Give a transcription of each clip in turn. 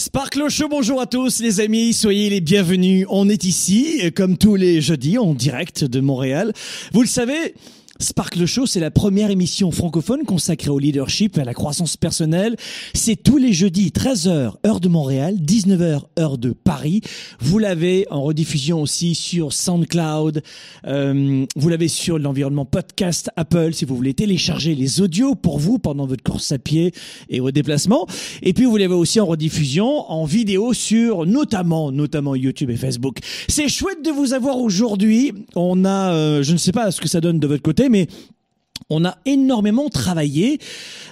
Sparkle Show, bonjour à tous les amis, soyez les bienvenus. On est ici, comme tous les jeudis, en direct de Montréal. Vous le savez, Sparkle Show, c'est la première émission francophone consacrée au leadership et à la croissance personnelle. C'est tous les jeudis, 13h, heure de Montréal, 19h, heure de Paris. Vous l'avez en rediffusion aussi sur SoundCloud. Euh, vous l'avez sur l'environnement podcast Apple si vous voulez télécharger les audios pour vous pendant votre course à pied et vos déplacements. Et puis vous l'avez aussi en rediffusion en vidéo sur notamment, notamment YouTube et Facebook. C'est chouette de vous avoir aujourd'hui. On a, euh, je ne sais pas ce que ça donne de votre côté, mais on a énormément travaillé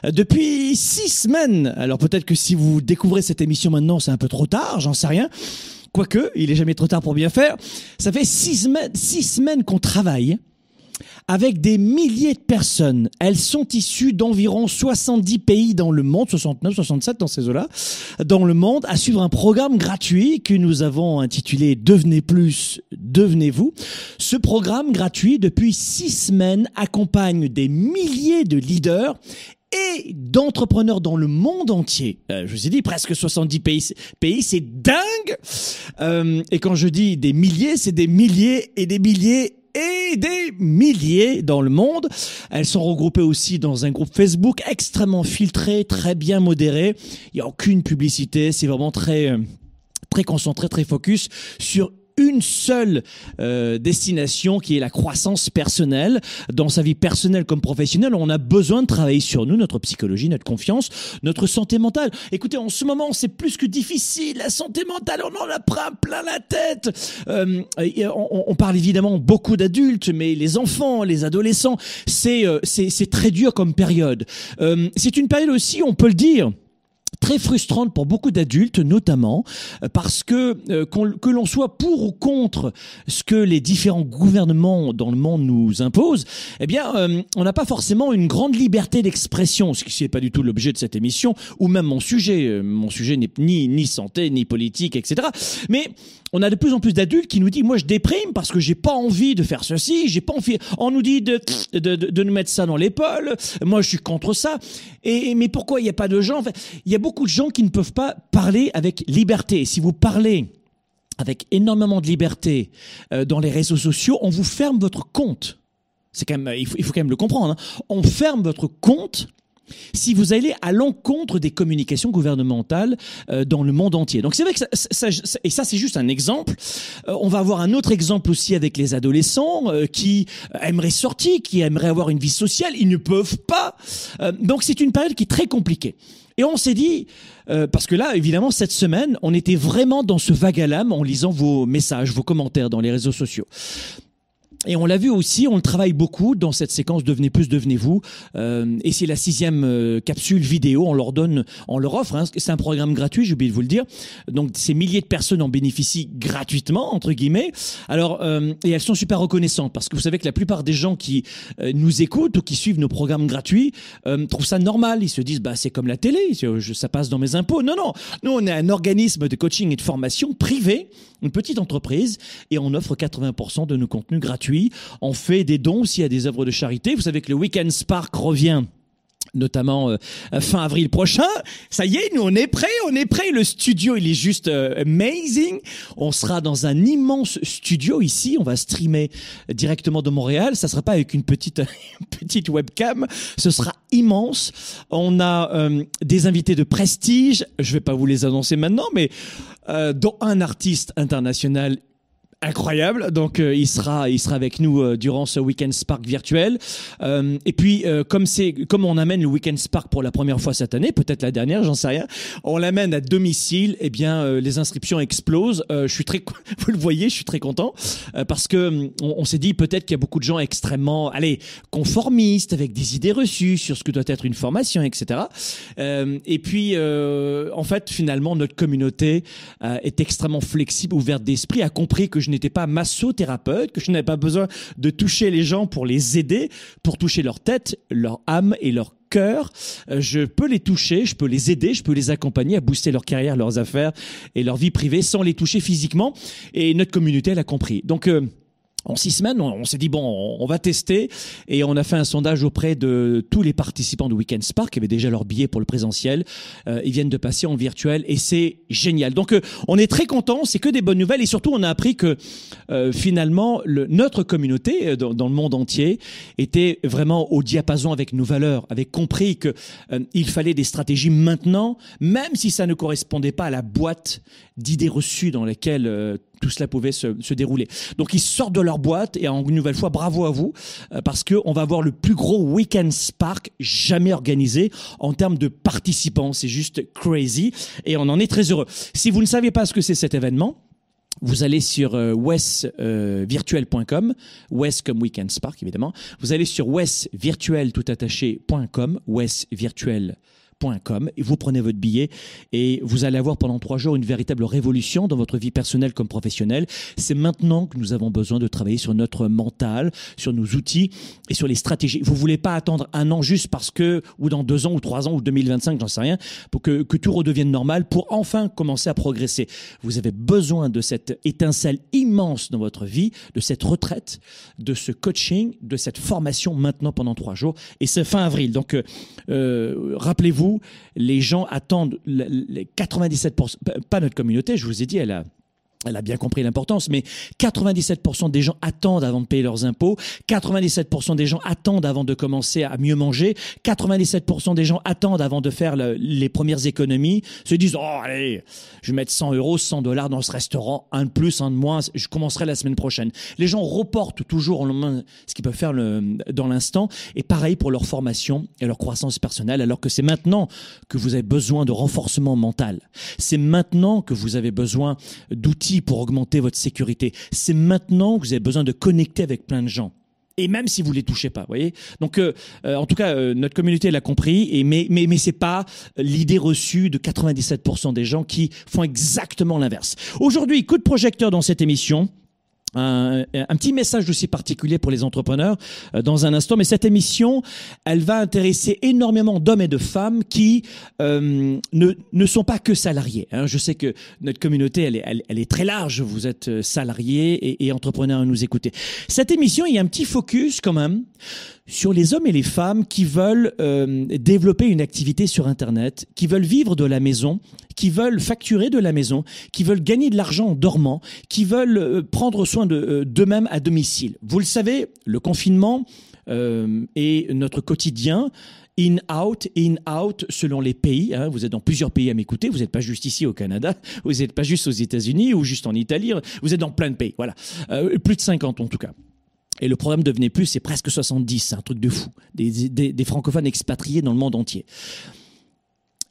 euh, depuis six semaines. Alors peut-être que si vous découvrez cette émission maintenant, c'est un peu trop tard, j'en sais rien. Quoique, il est jamais trop tard pour bien faire. Ça fait six six semaines qu'on travaille avec des milliers de personnes. Elles sont issues d'environ 70 pays dans le monde, 69, 67 dans ces eaux-là, dans le monde, à suivre un programme gratuit que nous avons intitulé Devenez plus, devenez-vous. Ce programme gratuit, depuis six semaines, accompagne des milliers de leaders et d'entrepreneurs dans le monde entier. Euh, je vous ai dit presque 70 pays, pays c'est dingue. Euh, et quand je dis des milliers, c'est des milliers et des milliers et des milliers dans le monde. Elles sont regroupées aussi dans un groupe Facebook extrêmement filtré, très bien modéré. Il n'y a aucune publicité, c'est vraiment très euh, très concentré, très focus sur une seule euh, destination qui est la croissance personnelle. Dans sa vie personnelle comme professionnelle, on a besoin de travailler sur nous, notre psychologie, notre confiance, notre santé mentale. Écoutez, en ce moment, c'est plus que difficile. La santé mentale, on en a plein, la tête. Euh, on, on, parle évidemment beaucoup d'adultes, mais les enfants, les adolescents, c'est euh, c'est très dur comme période. Euh, c'est une période aussi, on peut le dire, très frustrante pour beaucoup d'adultes, notamment euh, parce que euh, que l'on soit pour ou contre ce que les différents gouvernements dans le monde nous imposent, eh bien, euh, on n'a pas forcément une grande liberté d'expression, ce qui n'est pas du tout l'objet de cette émission, ou même mon sujet. Mon sujet n'est ni ni santé, ni politique, etc. Mais on a de plus en plus d'adultes qui nous disent moi je déprime parce que j'ai pas envie de faire ceci, j'ai pas envie. On nous dit de de, de, de nous mettre ça dans l'épaule. Moi je suis contre ça. Et mais pourquoi il n'y a pas de gens? Fait, Il y a beaucoup de gens qui ne peuvent pas parler avec liberté. Si vous parlez avec énormément de liberté euh, dans les réseaux sociaux, on vous ferme votre compte. C'est quand même, il faut, il faut quand même le comprendre. Hein. On ferme votre compte si vous allez à l'encontre des communications gouvernementales euh, dans le monde entier. Donc c'est vrai que ça, ça, ça, et ça c'est juste un exemple. Euh, on va avoir un autre exemple aussi avec les adolescents euh, qui aimeraient sortir, qui aimeraient avoir une vie sociale, ils ne peuvent pas. donc c'est une période qui est très compliquée. Et on s'est dit, parce que là, évidemment, cette semaine, on était vraiment dans ce vague à l'âme en lisant vos messages, vos commentaires dans les réseaux sociaux. Et on l'a vu aussi, on le travaille beaucoup dans cette séquence Devenez plus, devenez-vous. Euh, et c'est la sixième euh, capsule vidéo. On leur donne, on leur offre. Hein, c'est un programme gratuit, j'ai oublié de vous le dire. Donc ces milliers de personnes en bénéficient gratuitement entre guillemets. Alors euh, et elles sont super reconnaissantes parce que vous savez que la plupart des gens qui euh, nous écoutent ou qui suivent nos programmes gratuits euh, trouvent ça normal. Ils se disent bah c'est comme la télé, ça passe dans mes impôts. Non non, nous on est un organisme de coaching et de formation privé, une petite entreprise et on offre 80% de nos contenus gratuits on fait des dons aussi à des œuvres de charité. Vous savez que le Weekend Spark revient notamment euh, fin avril prochain. Ça y est, nous on est prêts, on est prêts. Le studio, il est juste euh, amazing. On sera dans un immense studio ici. On va streamer directement de Montréal. Ça sera pas avec une petite webcam. Ce sera immense. On a euh, des invités de prestige. Je vais pas vous les annoncer maintenant, mais dont un artiste international incroyable. Donc euh, il sera il sera avec nous euh, durant ce Weekend Spark virtuel. Euh, et puis comme c'est comme on amène le Weekend Spark pour la première fois cette année, peut-être la dernière, j'en sais rien. On l'amène à domicile. Eh bien les inscriptions explosent. je suis très vous le voyez, je suis très content parce que on, on s'est dit peut-être qu'il y a beaucoup de gens extrêmement allez conformistes avec des idées reçues sur ce que doit être une formation, etc. et puis en fait finalement notre communauté est extrêmement flexible, ouverte d'esprit, a compris que je n'étais pas massothérapeute, que je n'avais pas besoin de toucher les gens pour les aider, pour toucher leur tête, leur âme et leur cœur. Euh, je peux les toucher, je peux les aider, je peux les accompagner à booster leur carrière, leurs affaires et leur vie privée sans les toucher physiquement. Et notre communauté, elle a compris. Donc, euh, en six semaines, on, s'est dit bon, on, va tester et on a fait un sondage auprès de tous les participants de Weekend Spark qui avaient déjà leur billet pour le présentiel. Euh, ils viennent de passer en virtuel et c'est génial. Donc euh, on est très content, c'est que des bonnes nouvelles et surtout on a appris que euh, finalement le, notre communauté dans, dans, le monde entier était vraiment au diapason avec nos valeurs, avait compris que il fallait des stratégies maintenant, même si ça ne correspondait pas à la boîte d'idées reçues dans laquelle tout cela pouvait se, se, dérouler. Donc ils sortent de leur boîte et en une nouvelle fois bravo à vous euh, parce que on va avoir le plus gros week-end Spark jamais organisé en termes de participants. C'est juste crazy et on en est très heureux. Si vous ne savez pas ce que c'est cet événement, vous allez sur euh, wesvirtuel.com, Wes comme Weekend Spark évidemment. Vous allez sur wesvirtuel tout attaché.com, wesvirtuel et vous prenez votre billet et vous allez avoir pendant trois jours une véritable révolution dans votre vie personnelle comme professionnelle. C'est maintenant que nous avons besoin de travailler sur notre mental, sur nos outils et sur les stratégies. Vous voulez pas attendre un an juste parce que, ou dans deux ans ou trois ans ou 2025, j'en sais rien, pour que, que tout redevienne normal, pour enfin commencer à progresser. Vous avez besoin de cette étincelle immense dans votre vie, de cette retraite, de ce coaching, de cette formation maintenant pendant trois jours. Et c'est fin avril. Donc, euh, euh les gens attendent les 97%, pas notre communauté, je vous ai dit, elle a elle a bien compris l'importance, mais 97% des gens attendent avant de payer leurs impôts, 97% des gens attendent avant de commencer à mieux manger, 97% des gens attendent avant de faire les premières économies, se disent oh allez, je vais mettre 100 euros, 100 dollars dans ce restaurant, un de plus, un de moins, je commencerai la semaine prochaine. Les gens reportent toujours ce qu'ils peuvent faire dans l'instant, et pareil pour leur formation et leur croissance personnelle, alors que c'est maintenant que vous avez besoin de renforcement mental. C'est maintenant que vous avez besoin d'outils pour augmenter votre sécurité. C'est maintenant que vous avez besoin de connecter avec plein de gens et même si vous les touchez pas, voyez. Donc, euh, euh, en tout cas, euh, notre communauté l'a compris, et mais mais mais c'est pas l'idée reçue de 97% des gens qui font exactement l'inverse. Aujourd'hui, coup de projecteur dans cette émission un, petit message aussi particulier pour les entrepreneurs euh, dans un instant, mais cette émission, elle va intéresser énormément d'hommes et de femmes qui euh, ne, ne sont pas que salariés. Hein. Je sais que notre communauté, elle est, elle, est très large. Vous êtes euh, salariés et, entrepreneurs à nous écouter. Cette émission, il y a un petit focus quand même sur les hommes et les femmes qui veulent développer une activité sur Internet, qui veulent vivre de la maison, qui veulent facturer de la maison, qui veulent gagner de l'argent en dormant, qui veulent prendre soin euh, d'eux-mêmes à domicile. Vous le savez, le confinement est notre quotidien. In, out, in, out, selon les pays. Hein. Vous êtes dans plusieurs pays à m'écouter. Vous n'êtes pas juste ici au Canada. Vous n'êtes pas juste aux États-Unis ou juste en Italie. Vous êtes dans plein de pays. Voilà. plus de 50 en tout cas. Et le programme devenait plus, c'est presque 70, c'est un truc de fou. Des, francophones expatriés dans le monde entier.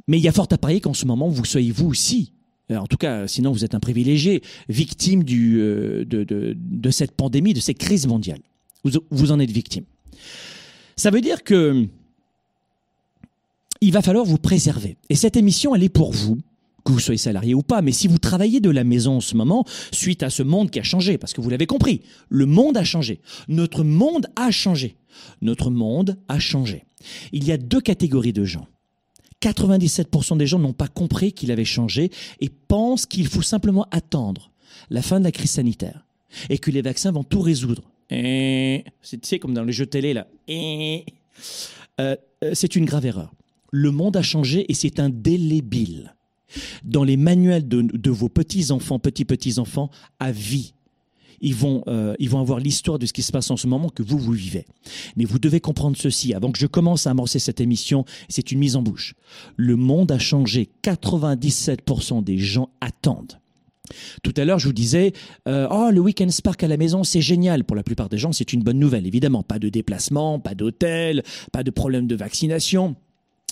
Mais il y a fort à parier qu'en ce moment, vous soyez vous aussi, euh, en tout cas, sinon vous êtes un privilégié, victime du, euh, de, de, cette pandémie, de cette crise mondiale. Vous, vous en êtes victime. Ça veut dire que il va falloir vous préserver. Et cette émission, elle est pour vous que vous soyez salarié ou pas, mais si vous travaillez de la maison en ce moment, suite à ce monde qui a changé, parce que vous l'avez compris, le monde a changé. Notre monde a changé. Notre monde a changé. Il y a deux catégories de gens. 97% des gens n'ont pas compris qu'il avait changé et pensent qu'il faut simplement attendre la fin de la crise sanitaire et que les vaccins vont tout résoudre. C'est comme dans les jeux télé là. Euh, euh, c'est une grave erreur. Le monde a changé et c'est indélébile dans les manuels de, vos petits-enfants, petits-petits-enfants, à vie. Ils vont, euh, ils vont avoir l'histoire de ce qui se passe en ce moment que vous, vous vivez. Mais vous devez comprendre ceci. Avant que je commence à amorcer cette émission, c'est une mise en bouche. Le monde a changé. 97% des gens attendent. Tout à l'heure, je vous disais, euh, oh, le Weekend Spark à la maison, c'est génial. Pour la plupart des gens, c'est une bonne nouvelle, évidemment. Pas de déplacement, pas d'hôtel, pas de problème de vaccination.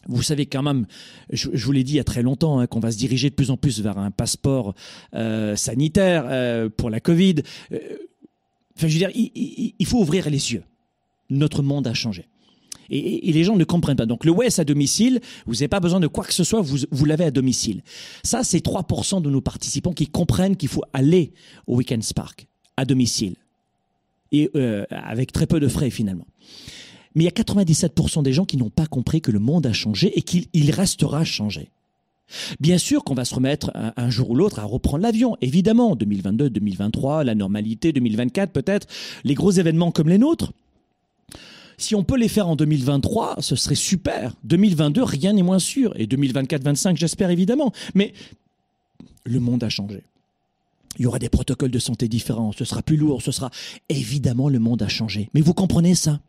Vous savez quand même, je, vous l'ai dit il y a très longtemps, hein, qu'on va se diriger de plus en plus vers un passeport euh, sanitaire euh, pour la Covid. Euh, enfin, je veux dire, il, faut ouvrir les yeux. Notre monde a changé. Et, les gens ne comprennent pas. Donc le WES à domicile, vous n'avez pas besoin de quoi que ce soit, vous, vous l'avez à domicile. Ça, c'est 3% de nos participants qui comprennent qu'il faut aller au Weekend Spark à domicile. Et avec très peu de frais finalement. Mais il y a 97% des gens qui n'ont pas compris que le monde a changé et qu'il restera changé. Bien sûr qu'on va se remettre un, un jour ou l'autre à reprendre l'avion, évidemment, 2022, 2023, la normalité, 2024 peut-être, les gros événements comme les nôtres. Si on peut les faire en 2023, ce serait super. 2022, rien n'est moins sûr. Et 2024-25, j'espère évidemment. Mais le monde a changé. Il y aura des protocoles de santé différents, ce sera plus lourd, ce sera... Évidemment, le monde a changé. Mais vous comprenez ça?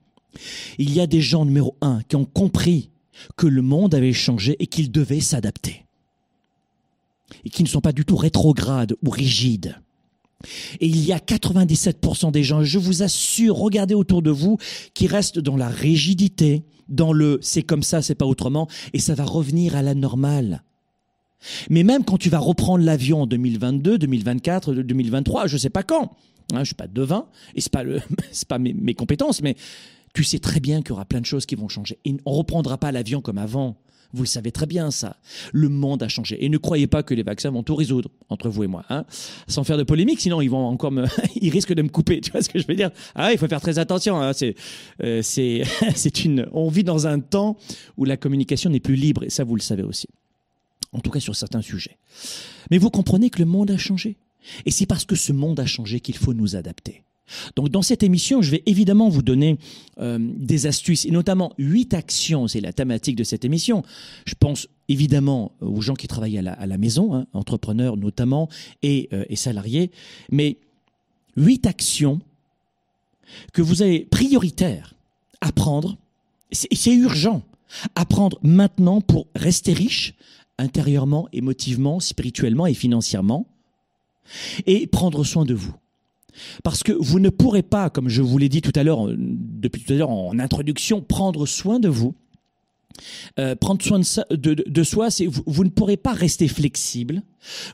Il y a des gens, numéro un, qui ont compris que le monde avait changé et qu'ils devaient s'adapter. Et qui ne sont pas du tout rétrogrades ou rigides. Et il y a 97% des gens, je vous assure, regardez autour de vous, qui restent dans la rigidité, dans le c'est comme ça, c'est pas autrement, et ça va revenir à la normale. Mais même quand tu vas reprendre l'avion en 2022, 2024, 2023, je sais pas quand, hein, je suis pas devin, et c'est pas pas mes, mes, compétences, mais tu sais très bien qu'il y aura plein de choses qui vont changer. Et on reprendra pas l'avion comme avant. Vous le savez très bien, ça. Le monde a changé. Et ne croyez pas que les vaccins vont tout résoudre, entre vous et moi. Hein Sans faire de polémique, sinon ils vont encore me... ils risquent de me couper. Tu vois ce que je veux dire? Ah, il faut faire très attention. Hein. C'est, euh, c'est, c'est une... On vit dans un temps où la communication n'est plus libre. Et ça, vous le savez aussi. En tout cas, sur certains sujets. Mais vous comprenez que le monde a changé. Et c'est parce que ce monde a changé qu'il faut nous adapter. Donc dans cette émission, je vais évidemment vous donner euh, des astuces et notamment huit actions, c'est la thématique de cette émission. Je pense évidemment aux gens qui travaillent à la, maison, hein, entrepreneurs notamment et, euh, et salariés, mais huit actions que vous avez prioritaires à prendre, c'est urgent, à prendre maintenant pour rester riche intérieurement, émotivement, spirituellement et financièrement, et prendre soin de vous. Parce que vous ne pourrez pas, comme je vous l'ai dit tout à l'heure, depuis tout à l'heure en introduction, prendre soin de vous. Euh, prendre soin de, soi, vous, ne pourrez pas rester flexible,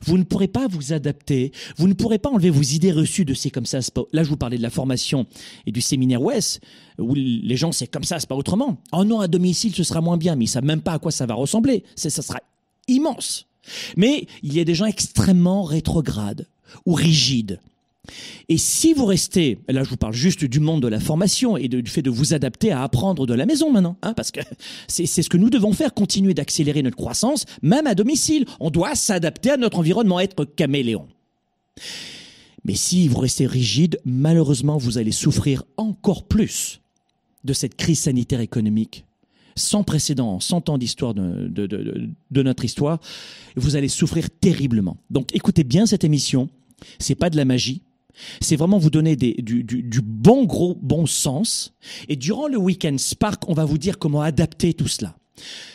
vous ne pourrez pas vous adapter, vous ne pourrez pas enlever vos idées reçues de c'est comme ça. Pas... Là, je vous parlais de la formation et du séminaire West, où les gens c'est comme ça, c'est pas autrement. Oh non, à domicile, ce sera moins bien, mais ils savent même pas à quoi ça va ressembler. Ça sera immense. Mais il y a des gens extrêmement rétrogrades ou rigides et si vous restez, là je vous parle juste du monde de la formation et du fait de vous adapter à apprendre de la maison maintenant, hein, parce que c'est ce que nous devons faire, continuer d'accélérer notre croissance, même à domicile. On doit s'adapter à notre environnement, être caméléon. Mais si vous restez rigide, malheureusement, vous allez souffrir encore plus de cette crise sanitaire économique sans précédent, sans ans d'histoire de, de, notre histoire. Vous allez souffrir terriblement. Donc écoutez bien cette émission. C'est pas de la magie. C'est vraiment vous donner du, bon gros bon sens. Et durant le week-end Spark, on va vous dire comment adapter tout cela.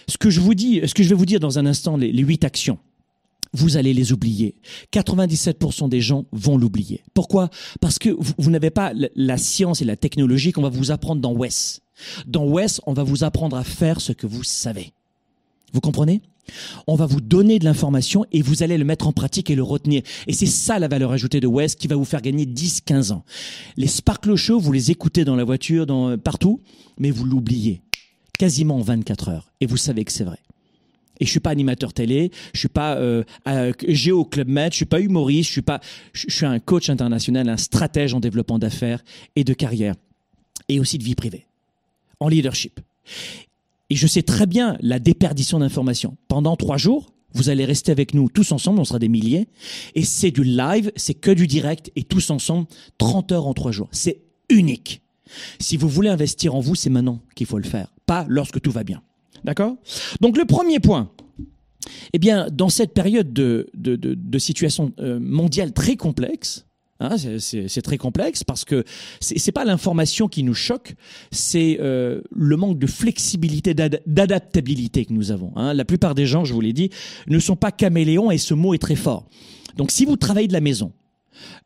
Ce que je vous dis, ce que je vais vous dire dans un instant, les huit actions. Vous allez les oublier. 97% des gens vont l'oublier. Pourquoi? Parce que vous, vous n'avez pas la science et la technologie qu'on va vous apprendre dans WES. Dans WES, on va vous apprendre à faire ce que vous savez. Vous comprenez? On va vous donner de l'information et vous allez le mettre en pratique et le retenir. Et c'est ça la valeur ajoutée de West qui va vous faire gagner 10, 15 ans. Les Sparkle Show, vous les écoutez dans la voiture, dans, partout, mais vous l'oubliez. Quasiment en 24 heures. Et vous savez que c'est vrai. Et je suis pas animateur télé, je suis pas euh, géo club je suis pas humoriste, je suis pas, je suis un coach international, un stratège en développement d'affaires et de carrière, et aussi de vie privée, en leadership. Et je sais très bien la déperdition d'informations. Pendant trois jours, vous allez rester avec nous tous ensemble, on sera des milliers. Et c'est du live, c'est que du direct et tous ensemble, 30 heures en trois jours. C'est unique. Si vous voulez investir en vous, c'est maintenant qu'il faut le faire, pas lorsque tout va bien. D'accord? Donc le premier point, eh bien, dans cette période de, de, de, de situation euh, mondiale très complexe, Hein, c'est très complexe parce que c'est pas l'information qui nous choque, c'est euh, le manque de flexibilité, d'adaptabilité que nous avons. Hein. La plupart des gens, je vous l'ai dit, ne sont pas caméléons et ce mot est très fort. Donc si vous travaillez de la maison,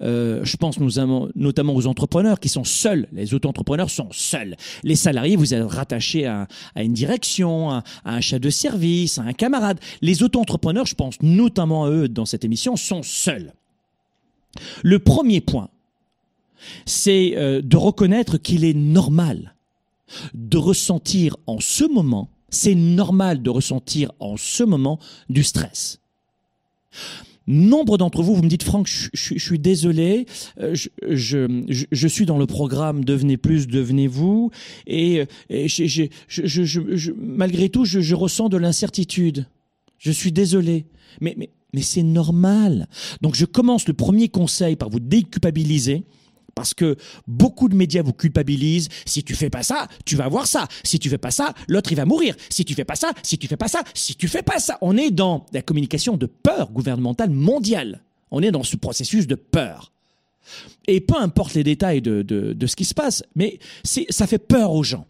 euh, je pense notamment aux entrepreneurs qui sont seuls. Les auto-entrepreneurs sont seuls. Les salariés, vous êtes rattachés à, une direction, à, un chef de service, à un camarade. Les auto-entrepreneurs, je pense notamment à eux dans cette émission, sont seuls. Le premier point, c'est euh, de reconnaître qu'il est normal de ressentir en ce moment, c'est normal de ressentir en ce moment du stress. Nombre d'entre vous, vous me dites, Franck, je, suis désolé, euh, je, suis dans le programme Devenez plus, devenez-vous, et, malgré tout, je, ressens de l'incertitude. Je suis désolé. Mais, mais c'est normal. Donc je commence le premier conseil par vous déculpabiliser. Parce que beaucoup de médias vous culpabilisent. Si tu fais pas ça, tu vas voir ça. Si tu fais pas ça, l'autre il va mourir. Si tu fais pas ça, si tu fais pas ça, si tu fais pas ça. On est dans la communication de peur gouvernementale mondiale. On est dans ce processus de peur. Et peu importe les détails de, de, de ce qui se passe, mais ça fait peur aux gens.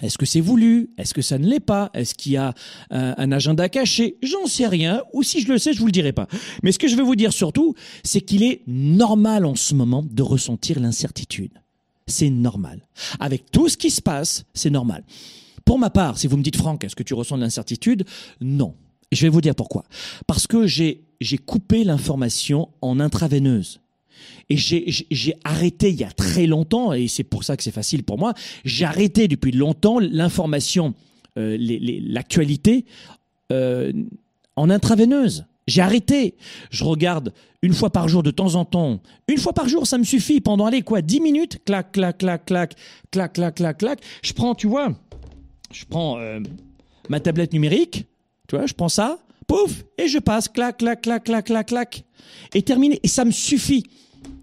Est-ce que c'est voulu? Est-ce que ça ne l'est pas? Est-ce qu'il y a euh, un agenda caché? J'en sais rien. Ou si je le sais, je vous le dirai pas. Mais ce que je veux vous dire surtout, c'est qu'il est normal en ce moment de ressentir l'incertitude. C'est normal. Avec tout ce qui se passe, c'est normal. Pour ma part, si vous me dites Franck, est-ce que tu ressens de l'incertitude? Non. Je vais vous dire pourquoi. Parce que j'ai coupé l'information en intraveineuse. Et j'ai arrêté il y a très longtemps, et c'est pour ça que c'est facile pour moi, j'ai arrêté depuis longtemps l'information, euh, l'actualité euh, en intraveineuse. J'ai arrêté. Je regarde une fois par jour de temps en temps. Une fois par jour, ça me suffit. Pendant, allez, quoi, 10 minutes Clac, clac, clac, clac, clac, clac, clac, clac. Je prends, tu vois, je prends euh, ma tablette numérique, tu vois, je prends ça, pouf, et je passe, clac, clac, clac, clac, clac, clac. Et terminé. Et ça me suffit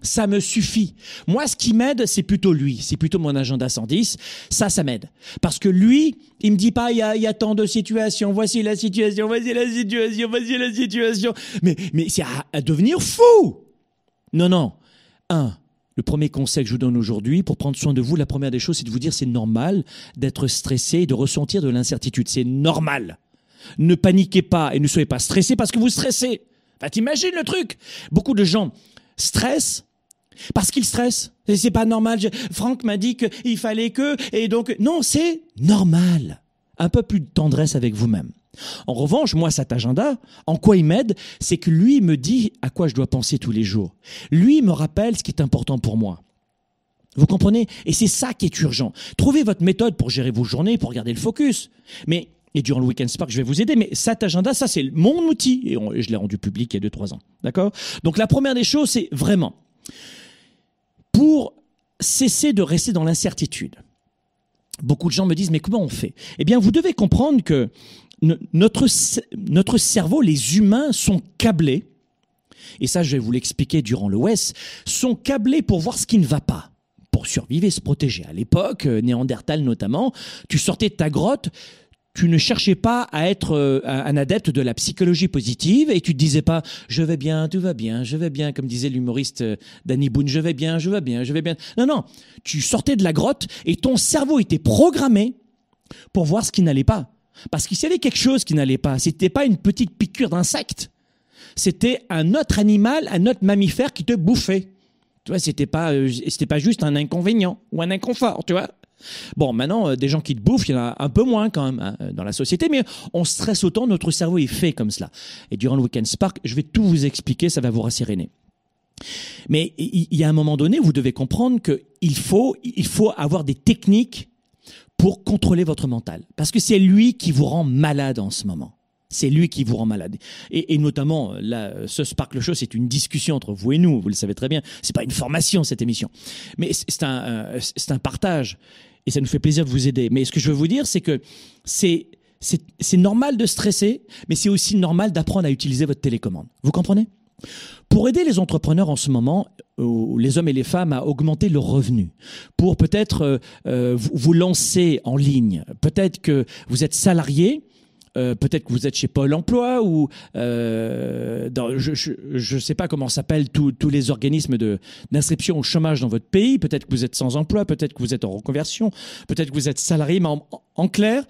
ça me suffit. Moi, ce qui m'aide, c'est plutôt lui, c'est plutôt mon agenda 110. Ça, ça m'aide. Parce que lui, il me dit pas, il y a, tant de situations, voici la situation, voici la situation, voici la situation. Mais, mais c'est à, devenir fou. Non, non. Un, le premier conseil que je vous donne aujourd'hui pour prendre soin de vous, la première des choses, c'est de vous dire c'est normal d'être stressé et de ressentir de l'incertitude. C'est normal. Ne paniquez pas et ne soyez pas stressé parce que vous stressez. Enfin, t'imagines le truc? Beaucoup de gens stressent parce qu'il stresse. C'est pas normal. Franck m'a dit qu'il fallait que, et donc, non, c'est normal. Un peu plus de tendresse avec vous-même. En revanche, moi, cet agenda, en quoi il m'aide, c'est que lui me dit à quoi je dois penser tous les jours. Lui me rappelle ce qui est important pour moi. Vous comprenez? Et c'est ça qui est urgent. Trouvez votre méthode pour gérer vos journées, pour garder le focus. Mais et durant le Weekend Spark, je vais vous aider. Mais cet agenda, ça, c'est mon outil. Et je l'ai rendu public il y a 2-3 ans. D'accord? Donc la première des choses, c'est vraiment pour cesser de rester dans l'incertitude. Beaucoup de gens me disent, mais comment on fait? Eh bien, vous devez comprendre que notre, notre cerveau, les humains sont câblés, et ça je vais vous l'expliquer durant le sont câblés pour voir ce qui ne va pas pour survivre et se protéger. À l'époque, euh, Néandertal notamment, tu sortais de ta grotte, tu ne cherchais pas à être euh, un adepte de la psychologie positive et tu te disais pas je vais bien, tout va bien, je vais bien, comme disait l'humoriste euh, Danny Boone, je vais bien, je vais bien, je vais bien. Non, non, tu sortais de la grotte et ton cerveau était programmé pour voir ce qui n'allait pas. Parce qu'il y avait quelque chose qui n'allait pas. C'était pas une petite piqûre d'insecte. C'était un autre animal, un autre mammifère qui te bouffait. Tu vois, c'était pas, euh, c'était pas juste un inconvénient ou un inconfort, tu vois. Bon, maintenant, euh, des gens qui te bouffent, il y en a un peu moins quand même hein, dans la société, mais on stresse autant, notre cerveau est fait comme cela. Et durant le Weekend Spark, je vais tout vous expliquer, ça va vous rasséréner. Mais il y a un moment donné, vous devez comprendre qu'il faut, il faut avoir des techniques pour contrôler votre mental. Parce que c'est lui qui vous rend malade en ce moment. C'est lui qui vous rend malade. Et, notamment, ce Sparkle Show, c'est une discussion entre vous et nous, vous le savez très bien. C'est pas une formation, cette émission. Mais c'est un, euh, c'est un partage. Et ça nous fait plaisir de vous aider. Mais ce que je veux vous dire, c'est que c'est, c'est normal de stresser, mais c'est aussi normal d'apprendre à utiliser votre télécommande. Vous comprenez? Pour aider les entrepreneurs en ce moment, les hommes et les femmes, à augmenter leurs revenus, pour peut-être euh, euh, vous lancer en ligne, peut-être que vous êtes salarié, euh, peut-être que vous êtes chez Pôle Emploi ou euh, je ne sais pas comment s'appellent tous les organismes d'inscription au chômage dans votre pays. Peut-être que vous êtes sans emploi, peut-être que vous êtes en reconversion, peut-être que vous êtes salarié. Mais en clair,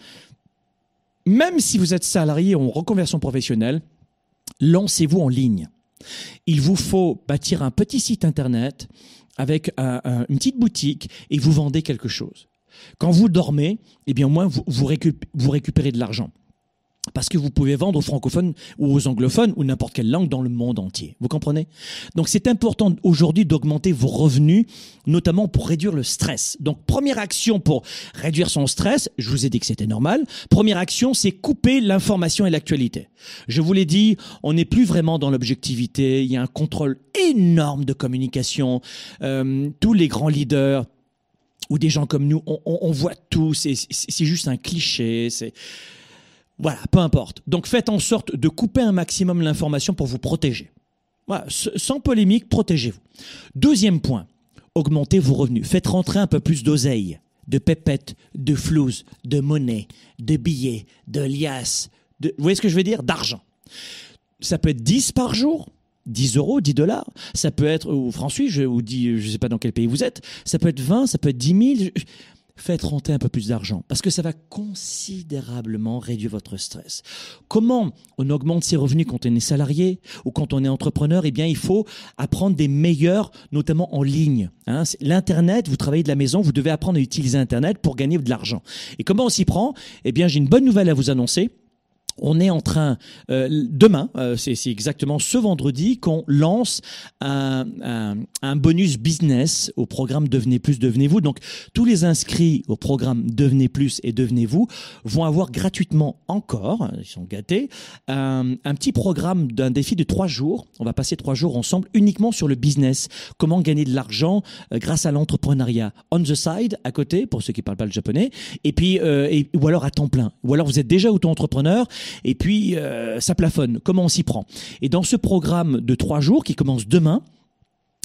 même si vous êtes salarié en reconversion professionnelle, lancez-vous en ligne. Il vous faut bâtir un petit site internet avec une petite boutique et vous vendez quelque chose. Quand vous dormez, eh bien au moins vous récupérez de l'argent parce que vous pouvez vendre aux francophones ou aux anglophones ou n'importe quelle langue dans le monde entier. Vous comprenez? Donc c'est important aujourd'hui d'augmenter vos revenus, notamment pour réduire le stress. Donc première action pour réduire son stress, je vous ai dit que c'était normal. Première action, c'est couper l'information et l'actualité. Je vous l'ai dit, on n'est plus vraiment dans l'objectivité. Il y a un contrôle énorme de communication. Euh, tous les grands leaders ou des gens comme nous, on, on voit tout. C'est juste un cliché. C'est voilà, peu importe. Donc faites en sorte de couper un maximum l'information pour vous protéger. Voilà, sans polémique, protégez-vous. Deuxième point, augmentez vos revenus. Faites rentrer un peu plus d'oseille, de pépettes, de flouses, de monnaie, de billets, de liasses. De, vous voyez ce que je veux dire? D'argent. Ça peut être 10 par jour, 10 euros, 10 dollars. Ça peut être, ou francs ou 10, je ne sais pas dans quel pays vous êtes. Ça peut être 20, ça peut être 10 000 faites rentrer un peu plus d'argent parce que ça va considérablement réduire votre stress. Comment on augmente ses revenus quand on est salarié ou quand on est entrepreneur? Eh bien, il faut apprendre des meilleurs, notamment en ligne. Hein. L'internet, vous travaillez de la maison, vous devez apprendre à utiliser Internet pour gagner de l'argent. Et comment on s'y prend? Eh bien, j'ai une bonne nouvelle à vous annoncer on est en train, euh, demain, euh, c'est exactement ce vendredi, qu'on lance un, un, bonus business au programme Devenez Plus, Devenez-vous. Donc, tous les inscrits au programme Devenez Plus et Devenez-vous vont avoir gratuitement encore, ils sont gâtés, un, un petit programme d'un défi de trois jours. On va passer trois jours ensemble uniquement sur le business. Comment gagner de l'argent euh, grâce à l'entrepreneuriat. On the side, à côté, pour ceux qui parlent pas le japonais, et puis, et, ou alors à temps plein. Ou alors vous êtes déjà auto-entrepreneur et puis euh, ça plafonne. Comment on s'y prend? Et dans ce programme de trois jours qui commence demain,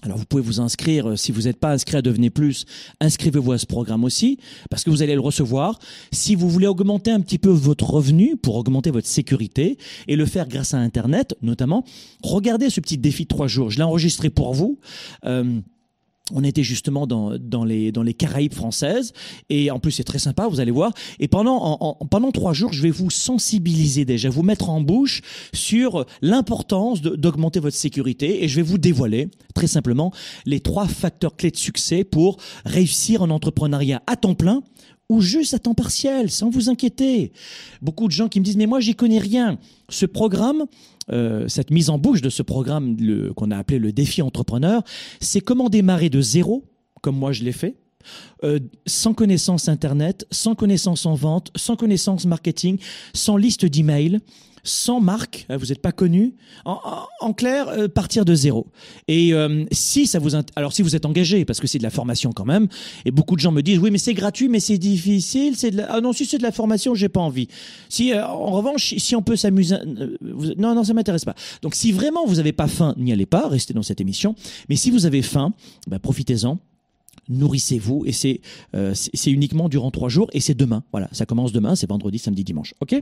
alors vous pouvez vous inscrire, euh, si vous n'êtes pas inscrit à Devenir Plus, inscrivez-vous à ce programme aussi, parce que vous allez le recevoir. Si vous voulez augmenter un petit peu votre revenu pour augmenter votre sécurité et le faire grâce à Internet notamment, regardez ce petit défi de trois jours. Je l'ai enregistré pour vous. Euh, on était justement dans, les Caraïbes françaises et en plus c'est très sympa, vous allez voir. Et pendant, pendant trois jours, je vais vous sensibiliser déjà, vous mettre en bouche sur l'importance d'augmenter votre sécurité et je vais vous dévoiler très simplement les trois facteurs clés de succès pour réussir en entrepreneuriat à temps plein ou juste à temps partiel, sans vous inquiéter. Beaucoup de gens qui me disent mais moi j'y connais rien. Ce programme, euh, cette mise en bouche de ce programme qu'on a appelé le défi entrepreneur, c'est comment démarrer de zéro, comme moi je l'ai fait, euh, sans connaissance Internet, sans connaissance en vente, sans connaissance marketing, sans liste d'emails, sans marque, hein, vous n'êtes pas connu. En, clair, euh, partir de zéro. Et euh, si ça vous, alors si vous êtes engagé, parce que c'est de la formation quand même, et beaucoup de gens me disent oui, mais c'est gratuit, mais c'est difficile. C'est la... ah non, si c'est de la formation, j'ai pas envie. Si en revanche, si on peut s'amuser, non, non, ça m'intéresse pas. Donc si vraiment vous n'avez pas faim, n'y allez pas, restez dans cette émission. Mais si vous avez faim, bah, profitez-en nourrissez-vous et c'est euh, c'est uniquement durant trois jours et c'est demain. Voilà, ça commence demain, c'est vendredi, samedi, dimanche. Ok?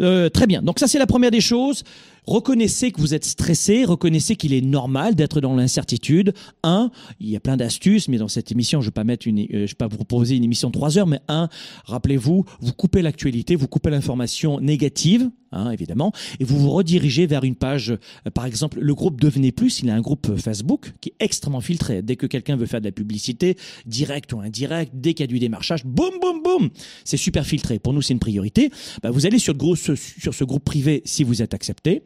Euh, Très bien. Donc ça c'est la première des choses. Reconnaissez que vous êtes stressé, reconnaissez qu'il est normal d'être dans l'incertitude. Un, il y a plein d'astuces, mais dans cette émission, je ne vais pas mettre une, euh, je vais pas vous proposer une émission de trois heures, mais un, rappelez-vous, vous coupez l'actualité, vous coupez l'information négative, hein, évidemment, et vous vous redirigez vers une page, euh, par exemple, le groupe Devenez Plus, il a un groupe euh, Facebook qui est extrêmement filtré. Dès que quelqu'un veut faire de la publicité, direct ou indirect, dès qu'il y a du démarchage, boum, boum, boum, c'est super filtré. Pour nous, c'est une priorité. Bah, vous allez sur, ce groupe privé si vous êtes accepté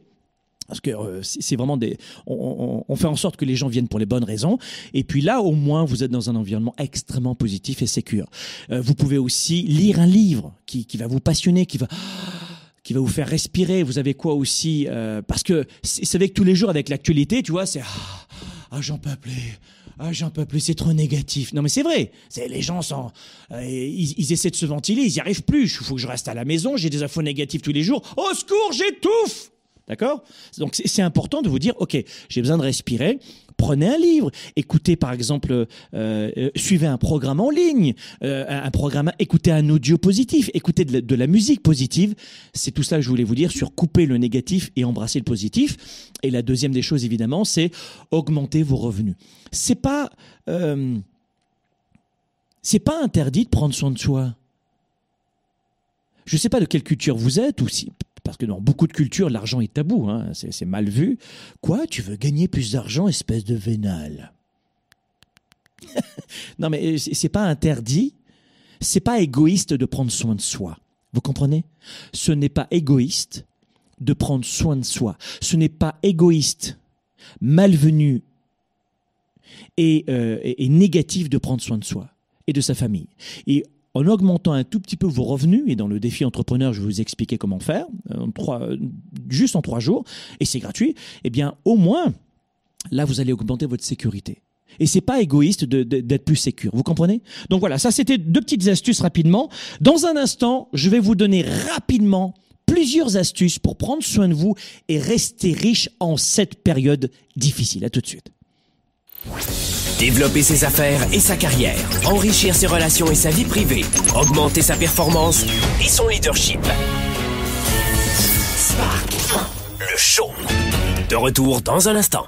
parce que euh, c'est vraiment des on, fait en sorte que les gens viennent pour les bonnes raisons et puis là au moins vous êtes dans un environnement extrêmement positif et sécure euh, vous pouvez aussi lire un livre qui, qui va vous passionner qui va qui va vous faire respirer vous avez quoi aussi euh, parce que c'est avec tous les jours avec l'actualité tu vois c'est ah, ah j'en peux plus ah, j'en peux plus, c'est trop négatif. Non, mais c'est vrai. C'est les gens sont, ils, ils, essaient de se ventiler, ils y arrivent plus. Il faut que je reste à la maison, j'ai des infos négatives tous les jours. Au secours, j'étouffe. D'accord? Donc c'est important de vous dire, OK, j'ai besoin de respirer. prenez un livre, écoutez par exemple, euh, euh, suivez un programme en ligne, euh, un programme, écoutez un audio positif, écoutez de la, musique positive. C'est tout ça que je voulais vous dire sur couper le négatif et embrasser le positif. Et la deuxième des choses évidemment, c'est augmenter vos revenus. C'est pas c'est pas interdit de prendre soin de soi. Je ne sais pas de quelle culture vous êtes, ou si, parce que dans beaucoup de cultures, l'argent est tabou, hein, c'est mal vu. Quoi Tu veux gagner plus d'argent, espèce de vénal? Non, mais c'est c'est pas interdit, c'est pas égoïste de prendre soin de soi. Vous comprenez? Ce n'est pas égoïste de prendre soin de soi. Ce n'est pas égoïste, malvenu et, euh, et négatif de prendre soin de soi et de sa famille. Et en augmentant un tout petit peu vos revenus, et dans le défi entrepreneur, je vais vous expliquer comment faire, euh, trois, euh, juste en trois jours, et c'est gratuit, eh bien, au moins, là, vous allez augmenter votre sécurité. Et c'est pas égoïste d'être plus sécure. Vous comprenez? Donc voilà, ça c'était deux petites astuces rapidement. Dans un instant, je vais vous donner rapidement plusieurs astuces pour prendre soin de vous et rester riche en cette période difficile. À tout de suite. Développer ses affaires et sa carrière, enrichir ses relations et sa vie privée, augmenter sa performance et son leadership. Spark, le show. De retour dans un instant.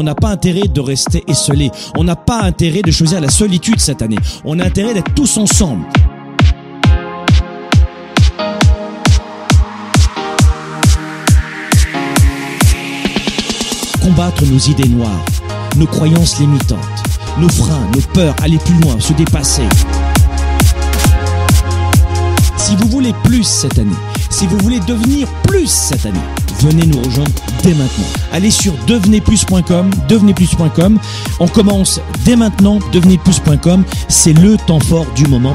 On n'a pas intérêt de rester esselé. On n'a pas intérêt de choisir la solitude cette année. On a intérêt d'être tous ensemble. Combattre nos idées noires, nos croyances limitantes, nos freins, nos peurs, aller plus loin, se dépasser. Si vous voulez plus cette année, si vous voulez devenir plus cette année, venez nous rejoindre dès maintenant. Allez sur devenezplus.com, devenezplus.com. On commence dès maintenant, devenezplus.com. C'est le temps fort du moment.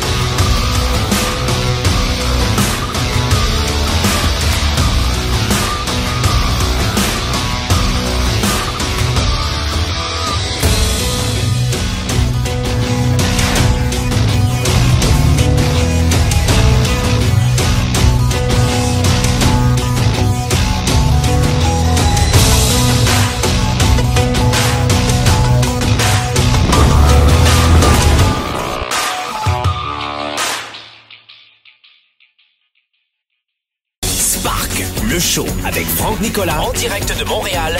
Avec Franck Nicolas en direct de Montréal.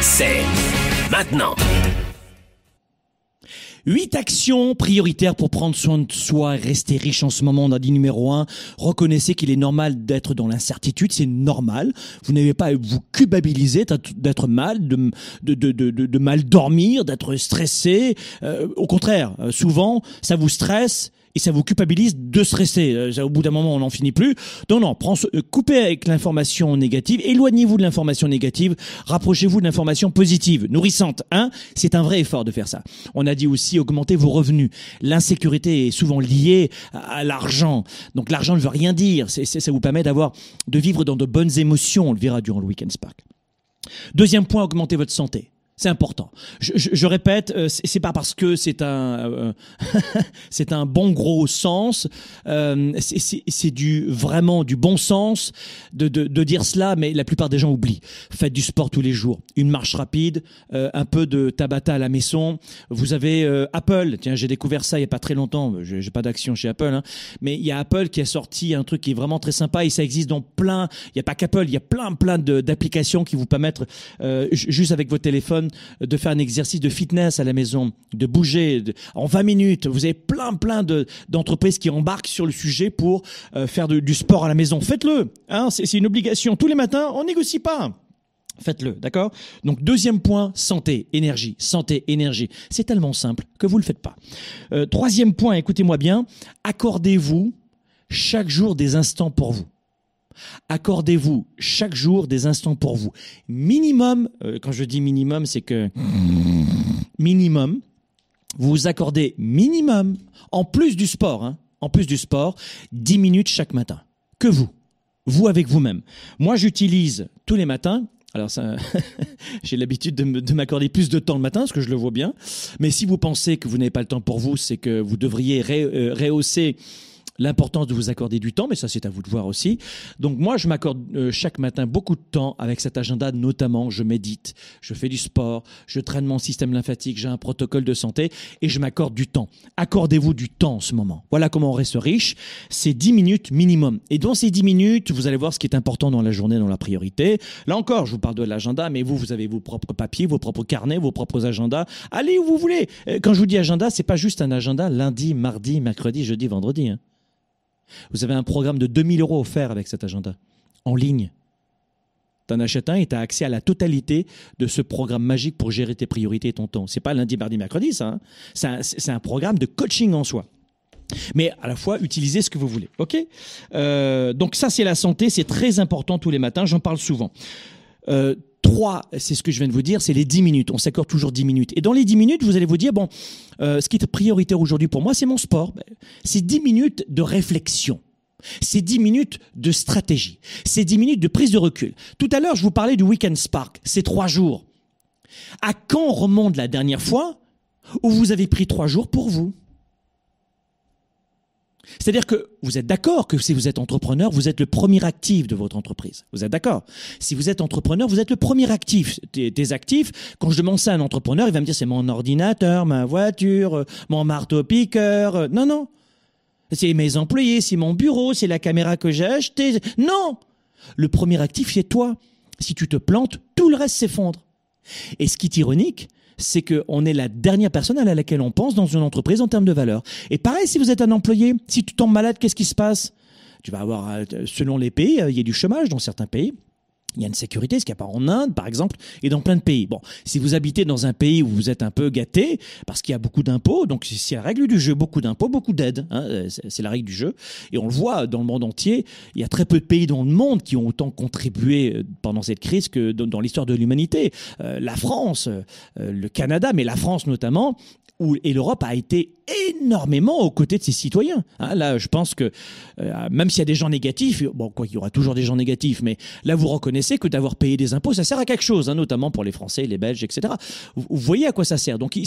C'est maintenant. Huit actions prioritaires pour prendre soin de soi et rester riche en ce moment. On a dit numéro un, reconnaissez qu'il est normal d'être dans l'incertitude, c'est normal. Vous n'avez pas à vous culpabiliser d'être- mal, de mal dormir, d'être stressé. Euh, au contraire, euh, souvent, ça vous stresse et ça vous culpabilise de stresser. Euh, au bout d'un moment, on n'en finit plus. Non, non, prends, euh, coupez avec l'information négative, éloignez-vous de l'information négative, rapprochez-vous de l'information positive, nourrissante. Hein C'est un vrai effort de faire ça. On a dit aussi augmenter vos revenus. L'insécurité est souvent liée à, l'argent. Donc l'argent ne veut rien dire. Ça vous permet d'avoir, de vivre dans de bonnes émotions. On le verra durant le Weekend Spark. Deuxième point, augmenter votre santé. C'est important. Je, je- je répète, euh, c'est pas parce que c'est un euh, c'est un bon gros sens, euh, c'est- du vraiment du bon sens de, de, dire cela, mais la plupart des gens oublient. Faites du sport tous les jours, une marche rapide, un peu de tabata à la maison. Vous avez Apple, tiens, j'ai découvert ça il y a pas très longtemps. J'ai pas d'action chez Apple, hein, mais il y a Apple qui a sorti un truc qui est vraiment très sympa et ça existe dans plein. Il y a pas qu'Apple, il y a plein plein d'applications qui vous permettent ju- juste avec votre téléphone de faire un exercice de fitness à la maison, de bouger en 20 minutes. Vous avez plein plein de d'entreprises qui embarquent sur le sujet pour euh, faire du sport à la maison. Faites-le, hein, c'est une obligation. Tous les matins, on négocie pas. Faites-le, d'accord? Donc deuxième point, santé, énergie, santé, énergie. C'est tellement simple que vous le faites pas. Euh, troisième point, écoutez-moi bien, accordez-vous chaque jour des instants pour vous. Accordez-vous chaque jour des instants pour vous. Minimum, euh, quand je dis minimum, c'est que minimum, vous vous accordez minimum, en plus du sport, hein, en plus du sport, 10 minutes chaque matin. Que vous. Vous avec vous-même. Moi, j'utilise tous les matins alors j'ai l'habitude de m'accorder plus de temps le matin, parce que je le vois bien. Mais si vous pensez que vous n'avez pas le temps pour vous, c'est que vous devriez euh, rehausser l'importance de vous accorder du temps, mais ça c'est à vous de voir aussi. Donc moi, je m'accorde euh, chaque matin beaucoup de temps avec cet agenda, notamment je médite, je fais du sport, je traîne mon système lymphatique, j'ai un protocole de santé et je m'accorde du temps. Accordez-vous du temps en ce moment. Voilà comment on reste riche. C'est 10 minutes minimum. Et dans ces 10 minutes, vous allez voir ce qui est important dans la journée, dans la priorité. Là encore, je vous parle de l'agenda, mais vous, vous avez vos propres papiers, vos propres carnets, vos propres agendas. Allez où vous voulez. Euh, quand je vous dis agenda, c'est pas juste un agenda lundi, mardi, mercredi, jeudi, vendredi. Hein. Vous avez un programme de 2000 euros offert avec cet agenda, en ligne. Tu en achètes un et tu as accès à la totalité de ce programme magique pour gérer tes priorités et ton temps. C'est pas lundi, mardi, mercredi, ça. Hein. C'est un, programme de coaching en soi. Mais à la fois, utilisez ce que vous voulez. OK? Euh, Donc ça, c'est la santé. C'est très important tous les matins. J'en parle souvent. Euh, Trois, c'est ce que je viens de vous dire, c'est les 10 minutes. On s'accorde toujours 10 minutes. Et dans les 10 minutes, vous allez vous dire, bon, euh, ce qui est prioritaire aujourd'hui pour moi, c'est mon sport. C'est 10 minutes de réflexion. C'est 10 minutes de stratégie. C'est 10 minutes de prise de recul. Tout à l'heure, je vous parlais du Weekend Spark. C'est trois jours. À quand remonte la dernière fois où vous avez pris trois jours pour vous? C'est-à-dire que vous êtes d'accord que si vous êtes entrepreneur, vous êtes le premier actif de votre entreprise. Vous êtes d'accord Si vous êtes entrepreneur, vous êtes le premier actif. Tes, actifs, quand je demande ça à un entrepreneur, il va me dire c'est mon ordinateur, ma voiture, mon marteau-piqueur. Non, non. C'est mes employés, c'est mon bureau, c'est la caméra que j'ai achetée. Non Le premier actif, c'est toi. Si tu te plantes, tout le reste s'effondre. Et ce qui est ironique, c'est qu'on est la dernière personne à laquelle on pense dans une entreprise en termes de valeur. Et pareil, si vous êtes un employé, si tu tombes malade, qu'est-ce qui se passe? Tu vas avoir, euh, selon les pays, euh, il y a du chômage dans certains pays. Il y a une sécurité, ce qu'il n'y a pas en Inde, par exemple, et dans plein de pays. Bon, si vous habitez dans un pays où vous êtes un peu gâté, parce qu'il y a beaucoup d'impôts, donc c'est la règle du jeu, beaucoup d'impôts, beaucoup d'aides, hein, c'est la règle du jeu. Et on le voit dans le monde entier, il y a très peu de pays dans le monde qui ont autant contribué euh, pendant cette crise que dans, l'histoire de l'humanité. Euh, la France, euh, le Canada, mais la France notamment, et l'Europe a été énormément aux côtés de ses citoyens. Hein, là, je pense que euh, même s'il y a des gens négatifs, bon, quoi, il y aura toujours des gens négatifs, mais là, vous reconnaissez que d'avoir payé des impôts, ça sert à quelque chose, hein, notamment pour les Français, les Belges, etc. Vous, voyez à quoi ça sert. Donc, il,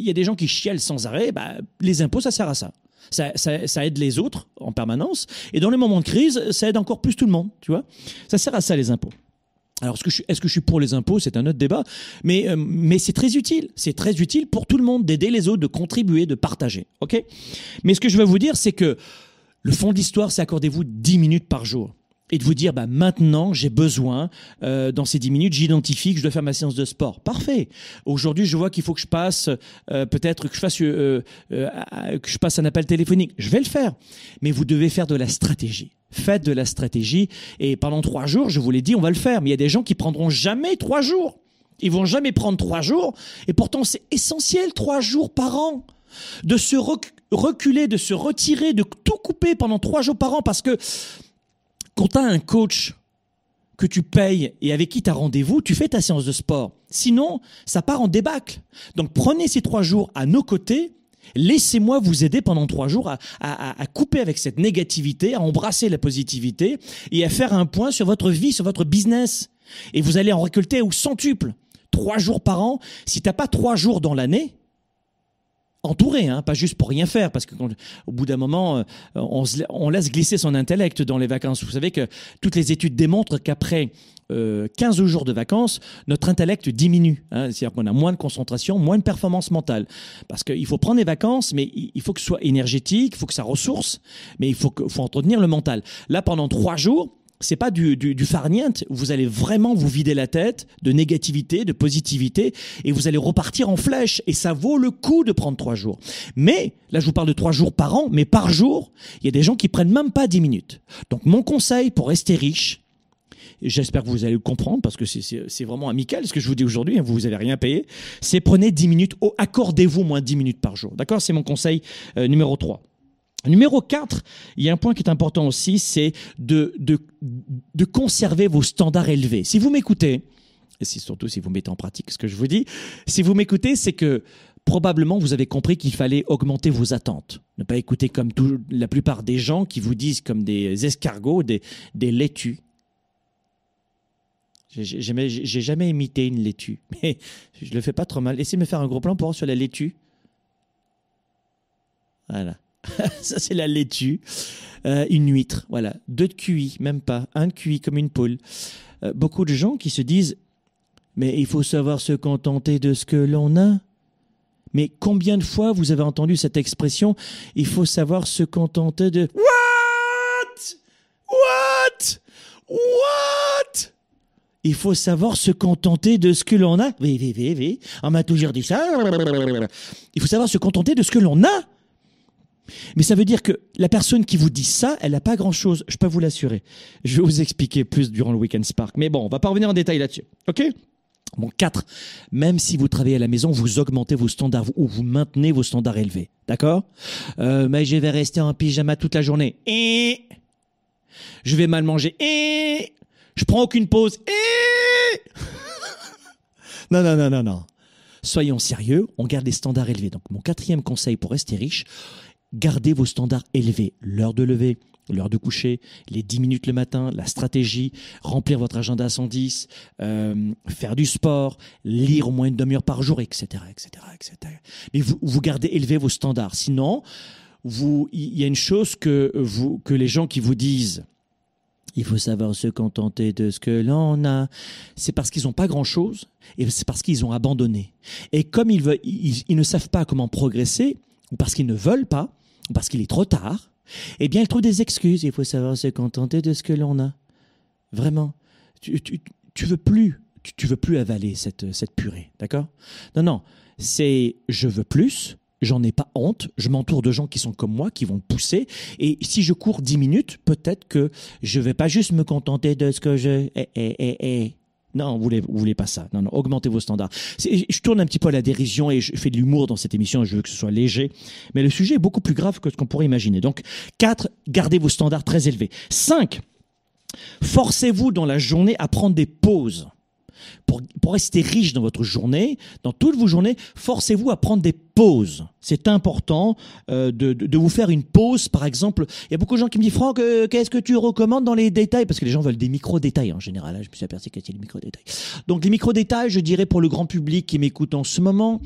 y a des gens qui chialent sans arrêt. Bah, les impôts, ça sert à ça. Ça, ça, aide les autres en permanence. Et dans les moments de crise, ça aide encore plus tout le monde. Tu vois, ça sert à ça les impôts. Alors, est-ce que, je, suis pour les impôts? C'est un autre débat. Mais, euh, mais c'est très utile. C'est très utile pour tout le monde d'aider les autres, de contribuer, de partager. OK? Mais ce que je veux vous dire, c'est que le fond de l'histoire, c'est accordez-vous 10 minutes par jour et de vous dire bah maintenant j'ai besoin euh, dans ces 10 minutes j'identifie que je dois faire ma séance de sport. Parfait. Aujourd'hui je vois qu'il faut que je passe euh, peut-être que je fasse euh, que je passe un appel téléphonique. Je vais le faire. Mais vous devez faire de la stratégie. Faites de la stratégie. Et pendant trois jours je vous l'ai dit on va le faire. Mais il y a des gens qui prendront jamais trois jours. Ils vont jamais prendre trois jours. Et pourtant c'est essentiel trois jours par an. De se reculer de se retirer de tout couper pendant trois jours par an parce que quand tu as un coach que tu payes et avec qui tu as rendez-vous, tu fais ta séance de sport. Sinon, ça part en débâcle. Donc prenez ces trois jours à nos côtés. Laissez-moi vous aider pendant trois jours à, à, couper avec cette négativité, à embrasser la positivité et à faire un point sur votre vie, sur votre business. Et vous allez en récolter au centuple. Trois jours par an. Si t'as pas trois jours dans l'année, entouré, hein, pas juste pour rien faire, parce qu'au bout d'un moment, euh, on, laisse glisser son intellect dans les vacances. Vous savez que toutes les études démontrent qu'après 15 euh, jours de vacances, notre intellect diminue. Hein. C'est-à-dire qu'on a moins de concentration, moins de performance mentale. Parce qu'il faut prendre des vacances, mais il faut que ce soit énergétique, il faut que ça ressource, mais il faut, faut entretenir le mental. Là, pendant trois jours, c'est pas du, du, farniente. Vous allez vraiment vous vider la tête de négativité, de positivité, et vous allez repartir en flèche. Et ça vaut le coup de prendre trois jours. Mais là, je vous parle de trois jours par an, mais par jour, il y a des gens qui prennent même pas dix minutes. Donc, mon conseil pour rester riche, j'espère que vous allez le comprendre parce que c'est vraiment amical ce que je vous dis aujourd'hui, hein, vous n'allez rien payer, c'est prenez dix minutes, accordez-vous moins dix minutes par jour. D'accord? C'est mon conseil numéro 3. Numéro 4, il y a un point qui est important aussi, c'est de, de, de conserver vos standards élevés. Si vous m'écoutez, et surtout si vous mettez en pratique ce que je vous dis, si vous m'écoutez, c'est que probablement vous avez compris qu'il fallait augmenter vos attentes. Ne pas écouter comme la plupart des gens qui vous disent comme des escargots, des, des laitues. J'ai jamais, jamais imité une laitue, mais je le fais pas trop mal. Laissez-moi faire un gros plan pour sur la laitue. Voilà. Ça, c'est la laitue. Euh, une huître, voilà. Deux de QI, même pas. Un de QI comme une poule. Euh, beaucoup de gens qui se disent Mais il faut savoir se contenter de ce que l'on a. Mais combien de fois vous avez entendu cette expression Il faut savoir se contenter de. What? What? What? Il faut savoir se contenter de ce que l'on a. Oui, oui, oui, oui. On m'a toujours dit ça. Il faut savoir se contenter de ce que l'on a. Mais ça veut dire que la personne qui vous dit ça, elle n'a pas grand-chose, je peux vous l'assurer. Je vais vous expliquer plus durant le Weekend Spark. Mais bon, on va pas revenir en détail là-dessus. OK? Bon, 4. Même si vous travaillez à la maison, vous augmentez vos standards ou vous maintenez vos standards élevés. D'accord? Euh, Mais je vais rester en pyjama toute la journée. Je vais mal manger. Et je prends aucune pause. Non, non, non, non, non. Soyons sérieux, on garde des standards élevés. Donc mon quatrième conseil pour rester riche, gardez vos standards élevés. L'heure de lever, l'heure de coucher, les 10 minutes le matin, la stratégie, remplir votre agenda à 110, euh, faire du sport, lire au moins une demi-heure par jour, etc., etc., etc. Mais vous, vous gardez élevés vos standards. Sinon, il y a une chose que vous, que les gens qui vous disent, il faut savoir se contenter de ce que l'on a. C'est parce qu'ils n'ont pas grand-chose et c'est parce qu'ils ont abandonné. Et comme ils, veulent, ils, ne savent pas comment progresser, ou parce qu'ils ne veulent pas, parce qu'il est trop tard, eh bien, ils trouvent des excuses. Il faut savoir se contenter de ce que l'on a. Vraiment. Tu, tu, tu veux plus, tu, tu veux plus avaler cette, cette purée, d'accord? Non, non. C'est je veux plus, j'en ai pas honte, je m'entoure de gens qui sont comme moi, qui vont pousser, et si je cours 10 minutes, peut-être que je vais pas juste me contenter de ce que je... Eh, eh, eh, eh. Non, vous voulez, voulez pas ça. Non, non, augmentez vos standards. Je tourne un petit peu à la dérision et je fais de l'humour dans cette émission. Je veux que ce soit léger, mais le sujet est beaucoup plus grave que ce qu'on pourrait imaginer. Donc, 4, gardez vos standards très élevés. 5, forcez-vous dans la journée à prendre des pauses. Pour, rester riche dans votre journée, dans toutes vos journées, forcez-vous à prendre des pauses. C'est important euh, de, de, de vous faire une pause, par exemple. Il y a beaucoup de gens qui me disent, Franck, euh, qu'est-ce que tu recommandes dans les détails? Parce que les gens veulent des micro-détails en général. hein. Je me suis aperçu qu'il y a des micro-détails. Donc les micro-détails, je dirais pour le grand public qui m'écoute en ce moment,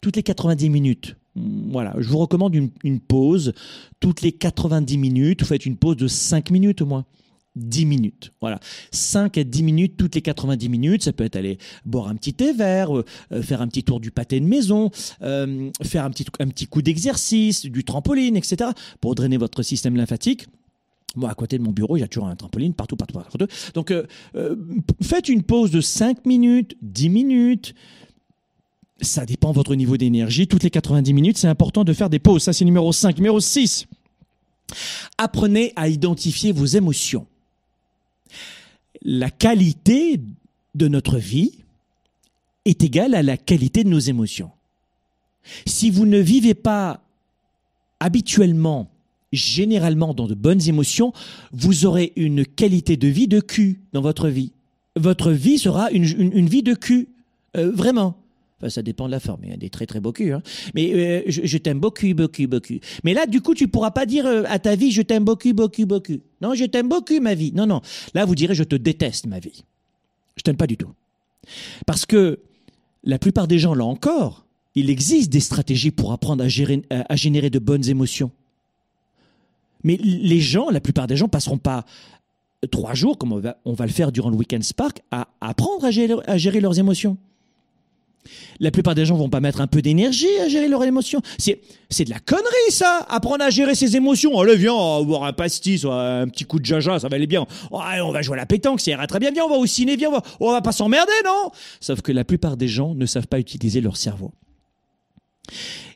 toutes les 90 minutes. Mm, Voilà, je vous recommande une, une pause toutes les 90 minutes. Vous faites une pause de 5 minutes au moins. 10 minutes. Voilà. 5 à 10 minutes toutes les 90 minutes. Ça peut être aller boire un petit thé vert, euh, euh, faire un petit tour du pâté de maison, euh, faire un petit, un coup d'exercice, du trampoline, etc. pour drainer votre système lymphatique. Moi, à côté de mon bureau, a toujours un trampoline partout, partout, partout. Donc, faites une pause de 5 minutes, 10 minutes. Ça dépend de votre niveau d'énergie. Toutes les 90 minutes, c'est important de faire des pauses. Ça, c'est numéro 5. Numéro 6. Apprenez à identifier vos émotions. La qualité de notre vie est égale à la qualité de nos émotions. Si vous ne vivez pas habituellement, généralement dans de bonnes émotions, vous aurez une qualité de vie de cul dans votre vie. Votre vie sera une, vie de cul. Euh, vraiment. Ça dépend de la forme. Il y a des très très beaux culs. hein. Mais euh, je, t'aime beaucoup, beaucoup, beaucoup. Mais là, du coup, tu pourras pas dire euh, à ta vie, je t'aime beaucoup, beaucoup, beaucoup. Non, je t'aime beaucoup, ma vie. Non, non. Là, vous direz, je te déteste, ma vie. Je t'aime pas du tout. Parce que la plupart des gens, là encore, il existe des stratégies pour apprendre à, gérer, à, générer de bonnes émotions. Mais les gens, la plupart des gens, passeront pas trois jours, comme on va, le faire durant le Weekend Spark, à apprendre à gérer leurs émotions. La plupart des gens vont pas mettre un peu d'énergie à gérer leurs émotions. C'est, c'est de la connerie, ça! Apprendre à gérer ses émotions. Allez, viens, on va boire un pastis, un petit coup de jaja, ça va aller bien. On va jouer à la pétanque, ça ira très bien. Viens, on va au ciné, viens, on va, va pas s'emmerder, non? Sauf que la plupart des gens ne savent pas utiliser leur cerveau.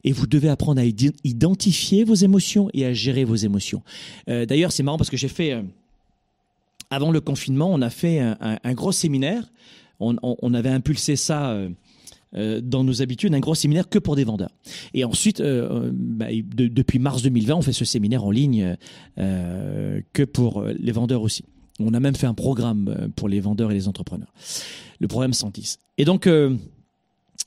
Et vous devez apprendre à identifier vos émotions et à gérer vos émotions. Euh, D'ailleurs, c'est marrant parce que j'ai fait, euh, avant le confinement, on a fait un, gros séminaire. On avait impulsé ça euh, euh, dans nos habitudes, un gros séminaire que pour des vendeurs. Et ensuite, euh, euh, bah, de- depuis mars 2020, on fait ce séminaire en ligne que pour les vendeurs aussi. On a même fait un programme pour les vendeurs et les entrepreneurs. Le programme 110. Et donc,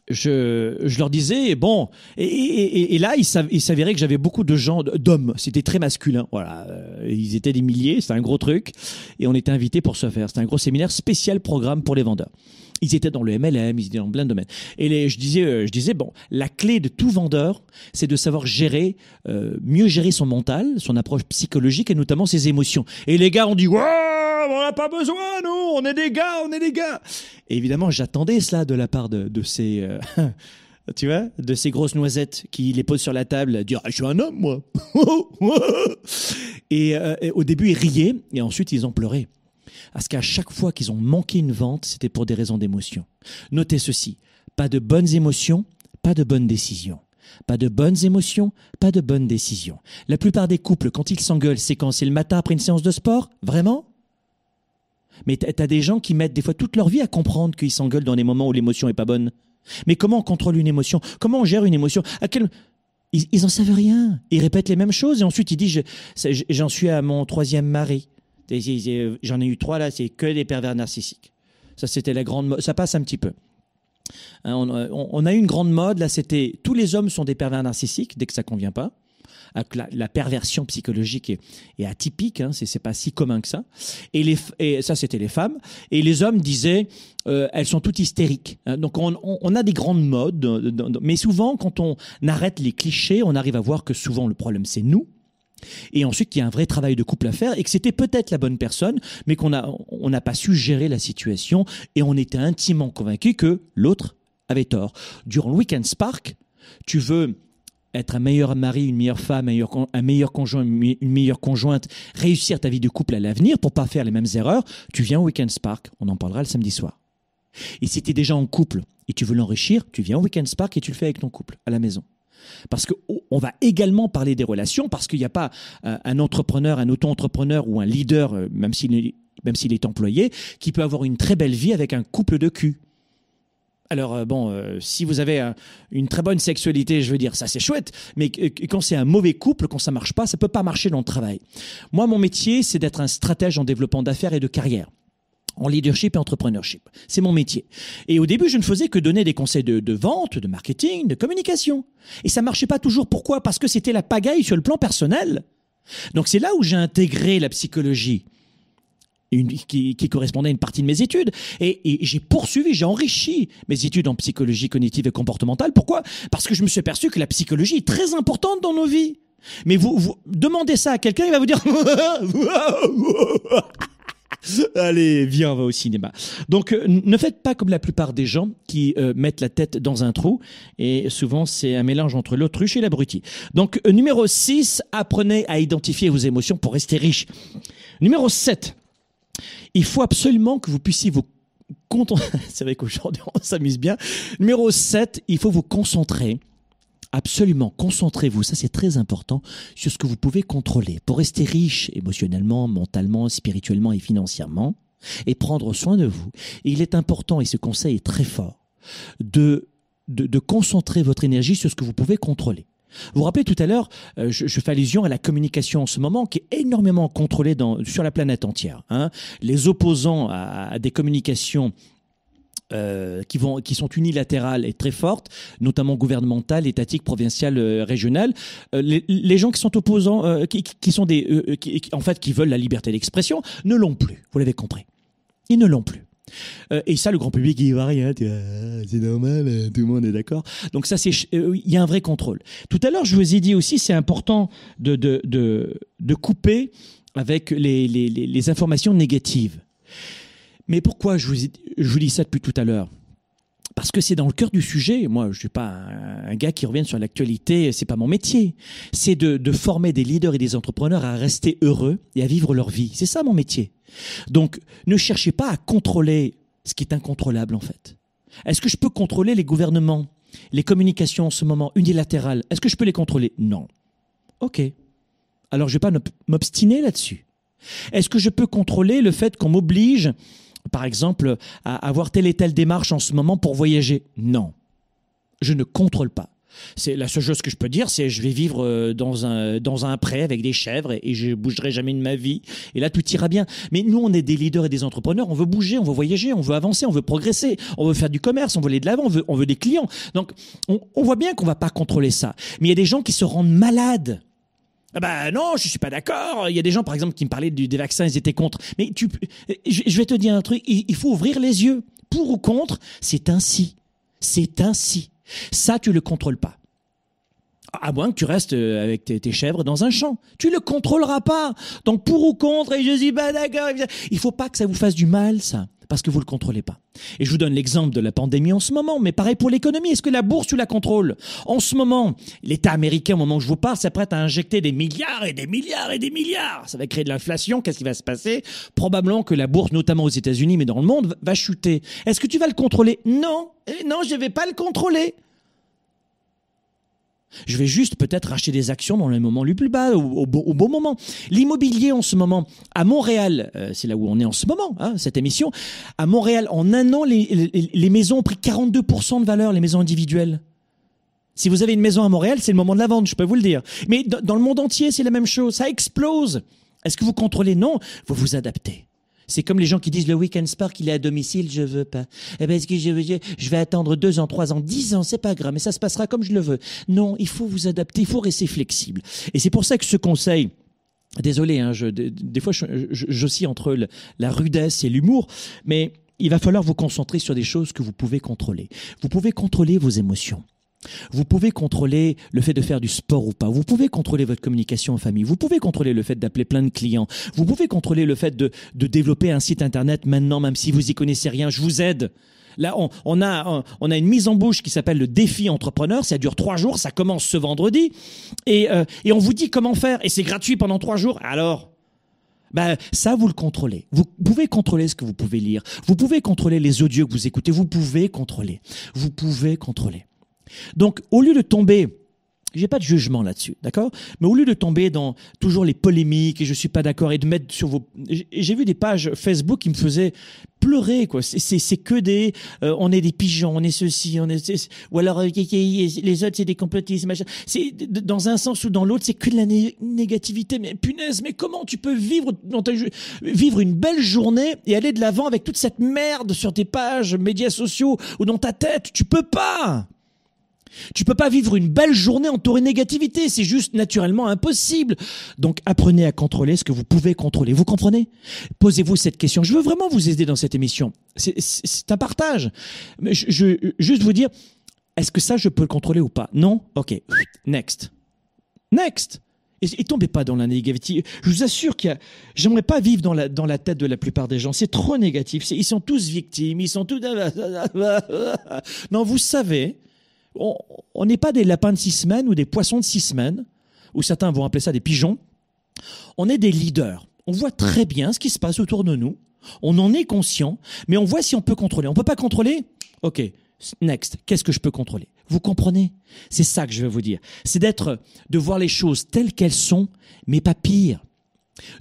je, leur disais, bon, et, et- là, il s'av- il s'avérait que j'avais beaucoup de gens, d'hommes, c'était très masculin, voilà, ils étaient des milliers, c'était un gros truc, et on était invités pour ce faire. C'était un gros séminaire spécial programme pour les vendeurs. Ils étaient dans le MLM, ils étaient dans plein de domaines. Et je disais, euh, je disais, bon, la clé de tout vendeur, c'est de savoir gérer, euh, mieux gérer son mental, son approche psychologique et notamment ses émotions. Et les gars ont dit, ouais, on n'a pas besoin, nous, on est des gars, on est des gars. Et évidemment, j'attendais cela de la part de, ces, euh, tu vois, de ces grosses noisettes qui les posent sur la table, dire, ah, je suis un homme, moi. et, au début, ils riaient et ensuite, ils ont pleuré. Parce qu'à chaque fois qu'ils ont manqué une vente, c'était pour des raisons d'émotion. Notez ceci, pas de bonnes émotions, pas de bonnes décisions. Pas de bonnes émotions, pas de bonnes décisions. La plupart des couples, quand ils s'engueulent, c'est quand c'est le matin après une séance de sport? Vraiment? Mais t'as des gens qui mettent des fois toute leur vie à comprendre qu'ils s'engueulent dans les moments où l'émotion est pas bonne. Mais comment on contrôle une émotion? Comment on gère une émotion? À ils, ils en savent rien. Ils répètent les mêmes choses et ensuite ils disent j'en suis à mon troisième mari. C'est- J'en ai eu trois là, c'est que des pervers narcissiques. Ça c'était la grande mode. Ça passe un petit peu. Hein, on, on- a eu une grande mode là, c'était tous les hommes sont des pervers narcissiques dès que ça convient pas. Avec La, perversion psychologique est, atypique, hein, c'est pas si commun que ça. Et, les, ça, c'était les femmes. Et les hommes disaient, euh, elles sont toutes hystériques. Hein, Donc on, a des grandes modes, euh, mais souvent, quand on arrête les clichés, on arrive à voir que souvent le problème c'est nous. Et ensuite, qu'il y a un vrai travail de couple à faire et que c'était peut-être la bonne personne, mais qu'on a, on n'a pas su gérer la situation et on était intimement convaincu que l'autre avait tort. Durant le Weekend Spark, tu veux être un meilleur mari, une meilleure femme, un meilleur, conjoint, une meilleure conjointe, réussir ta vie de couple à l'avenir pour pas faire les mêmes erreurs, tu viens au Weekend Spark. On en parlera le samedi soir. Et si tu es déjà en couple et tu veux l'enrichir, tu viens au Weekend Spark et tu le fais avec ton couple à la maison. Parce qu'on va également parler des relations, parce qu'il n'y a pas euh, un entrepreneur, un auto-entrepreneur ou un leader, euh, même s'il est, employé, qui peut avoir une très belle vie avec un couple de cul. Alors euh, bon, si vous avez un- une très bonne sexualité, je veux dire, ça c'est chouette, mais quand c'est un mauvais couple, quand ça marche pas, ça peut pas marcher dans le travail. Moi, mon métier, c'est d'être un stratège en développement d'affaires et de carrière en leadership et entrepreneurship. C'est mon métier. Et au début, je ne faisais que donner des conseils de, vente, de marketing, de communication. Et ça marchait pas toujours. Pourquoi? Parce que c'était la pagaille sur le plan personnel. Donc c'est là où j'ai intégré la psychologie. Une, qui, qui correspondait à une partie de mes études. Et, et j'ai poursuivi, j'ai enrichi mes études en psychologie cognitive et comportementale. Pourquoi? Parce que je me suis aperçu que la psychologie est très importante dans nos vies. Mais vous, vous demandez ça à quelqu'un, il va vous dire Allez, viens, on va au cinéma. Donc, euh, ne faites pas comme la plupart des gens qui euh, mettent la tête dans un trou. Et souvent, c'est un mélange entre l'autruche et l'abruti. Donc, euh, numéro 6, apprenez à identifier vos émotions pour rester riche. Numéro 7, il faut absolument que vous puissiez vous concentrer. c'est vrai qu'aujourd'hui, on s'amuse bien. Numéro 7, il faut vous concentrer Absolument, concentrez-vous, ça c'est très important, sur ce que vous pouvez contrôler pour rester riche émotionnellement, mentalement, spirituellement et financièrement et prendre soin de vous. Il est important, et ce conseil est très fort, de, de, de concentrer votre énergie sur ce que vous pouvez contrôler. Vous vous rappelez tout à l'heure, euh, je, je fais allusion à la communication en ce moment qui est énormément contrôlée dans, sur la planète entière. hein. Les opposants à, à des communications euh, qui, vont, qui sont unilatérales et très fortes, notamment gouvernementales, étatiques, provinciales, euh, régionales. Euh, les, gens qui sont opposants, qui, sont des, en fait, qui veulent la liberté d'expression, ne l'ont plus. Vous l'avez compris. Ils ne l'ont plus. Et ça, le grand public, il va rien. C'est normal, tout le monde est d'accord. Donc ça, c'est, il y a un vrai contrôle. Tout à l'heure, je vous ai dit aussi, c'est important de, de, de, de couper avec les, les informations négatives. Mais pourquoi je vous, dis ça depuis tout à l'heure? Parce que c'est dans le cœur du sujet. Moi, je suis pas un, gars qui revient sur l'actualité. C'est pas mon métier. C'est de, de former des leaders et des entrepreneurs à rester heureux et à vivre leur vie. C'est ça mon métier. Donc, ne cherchez pas à contrôler ce qui est incontrôlable en fait. Est-ce que je peux contrôler les gouvernements, les communications en ce moment unilatérales? Est-ce que je peux les contrôler? Non. Ok. Alors, je vais pas m'ob- m'obstiner là-dessus. Est-ce que je peux contrôler le fait qu'on m'oblige, par exemple, à avoir telle et telle démarche en ce moment pour voyager Non. Je ne contrôle pas. C'est la seule chose que je peux dire, c'est je vais vivre euh, dans un dans un pré avec des chèvres et, et je bougerai jamais de ma vie. Et là, tout ira bien. Mais nous, on est des leaders et des entrepreneurs. On veut bouger, on veut voyager, on veut avancer, on veut progresser, on veut faire du commerce, on veut aller de l'avant, on veut, on veut des clients. Donc, on, on voit bien qu'on va pas contrôler ça. Mais il y a des gens qui se rendent malades. Ah bah non, je suis pas d'accord. Il y a des gens, par exemple, qui me parlaient du- des vaccins, ils étaient contre. Mais tu, je vais te dire un truc. Il, faut ouvrir les yeux. Pour ou contre, c'est ainsi. C'est ainsi. Ça, tu le contrôles pas. À moins que tu restes euh, avec tes, tes chèvres dans un champ. Tu le contrôleras pas. Donc pour ou contre, et je suis pas d'accord. Il faut pas que ça vous fasse du mal, ça. Parce que vous le contrôlez pas. Et je vous donne l'exemple de la pandémie en ce moment, mais pareil pour l'économie. Est-ce que la bourse, tu la contrôles? En ce moment, l'État américain, au moment où je vous parle, s'apprête à injecter des milliards et des milliards et des milliards. Ça va créer de l'inflation. Qu'est-ce qui va se passer? Probablement que la bourse, notamment aux États-Unis, mais dans le monde, va chuter. Est-ce que tu vas le contrôler? Non. Eh Non, je vais pas le contrôler. Je vais juste peut-être acheter des actions dans le moment le plus bas, au, au bon, moment. L'immobilier en ce moment, à Montréal, euh, c'est là où on est en ce moment, hein, cette émission, à Montréal, en un an, les, les, les maisons ont pris 42% de valeur, les maisons individuelles. Si vous avez une maison à Montréal, c'est le moment de la vente, je peux vous le dire. Mais dans le monde entier, c'est la même chose, ça explose. Est-ce que vous contrôlez? Non, vous vous adaptez. C'est comme les gens qui disent le week-end spark, il est à domicile, je veux pas. Eh ben, est-ce que je, je vais attendre deux ans, trois ans, dix ans, c'est pas grave, mais ça se passera comme je le veux. Non, il faut vous adapter, il faut rester flexible. Et c'est pour ça que ce conseil, Désolé, hein, je, des, fois j'oscille entre la rudesse et l'humour, mais il va falloir vous concentrer sur des choses que vous pouvez contrôler. Vous pouvez contrôler vos émotions. Vous pouvez contrôler le fait de faire du sport ou pas. Vous pouvez contrôler votre communication en famille. Vous pouvez contrôler le fait d'appeler plein de clients. Vous pouvez contrôler le fait de, de développer un site internet maintenant, même si vous y connaissez rien. Je vous aide. Là, on, a, on a une mise en bouche qui s'appelle le défi entrepreneur. Ça dure trois jours. Ça commence ce vendredi. Et, euh, et on vous dit comment faire. Et c'est gratuit pendant trois jours. Alors, ben, ça, vous le contrôlez. Vous pouvez contrôler ce que vous pouvez lire. Vous pouvez contrôler les audios que vous écoutez. Vous pouvez contrôler. Vous pouvez contrôler. Donc, au lieu de tomber, j'ai pas de jugement là-dessus, d'accord? Mais au lieu de tomber dans toujours les polémiques et je suis pas d'accord et de mettre sur vos, j'ai vu des pages Facebook qui me faisaient pleurer quoi. C'est- que des, euh, on est des pigeons, on est ceci, on est c'est- ou alors euh, les autres c'est des complotistes, machin. C'est dans un sens ou dans l'autre, c'est que de la né- négativité. Mais punaise, mais comment tu peux vivre dans ta, vivre une belle journée et aller de l'avant avec toute cette merde sur tes pages médias sociaux ou dans ta tête? Tu peux pas. Tu peux pas vivre une belle journée entourée de négativité, c'est juste naturellement impossible. Donc apprenez à contrôler ce que vous pouvez contrôler. Vous comprenez? Posez-vous cette question. Je veux vraiment vous aider dans cette émission. C'est- un partage. Mais je, je- juste vous dire, est-ce que ça je peux le contrôler ou pas? Non? Ok. Next. Next. Et, tombez pas dans la négativité. Je vous assure qu'il y a, j'aimerais pas vivre dans la, dans la tête de la plupart des gens. C'est trop négatif. Ils sont tous victimes. Ils sont tous. Non, vous savez, on n'est pas des lapins de six semaines ou des poissons de six semaines, ou certains vont appeler ça des pigeons. On est des leaders. On voit très bien ce qui se passe autour de nous. On en est conscient, mais on voit si on peut contrôler. On peut pas contrôler? Ok, next. Qu'est-ce que je peux contrôler? Vous comprenez? C'est ça que je veux vous dire. C'est d'être, de voir les choses telles qu'elles sont, mais pas pire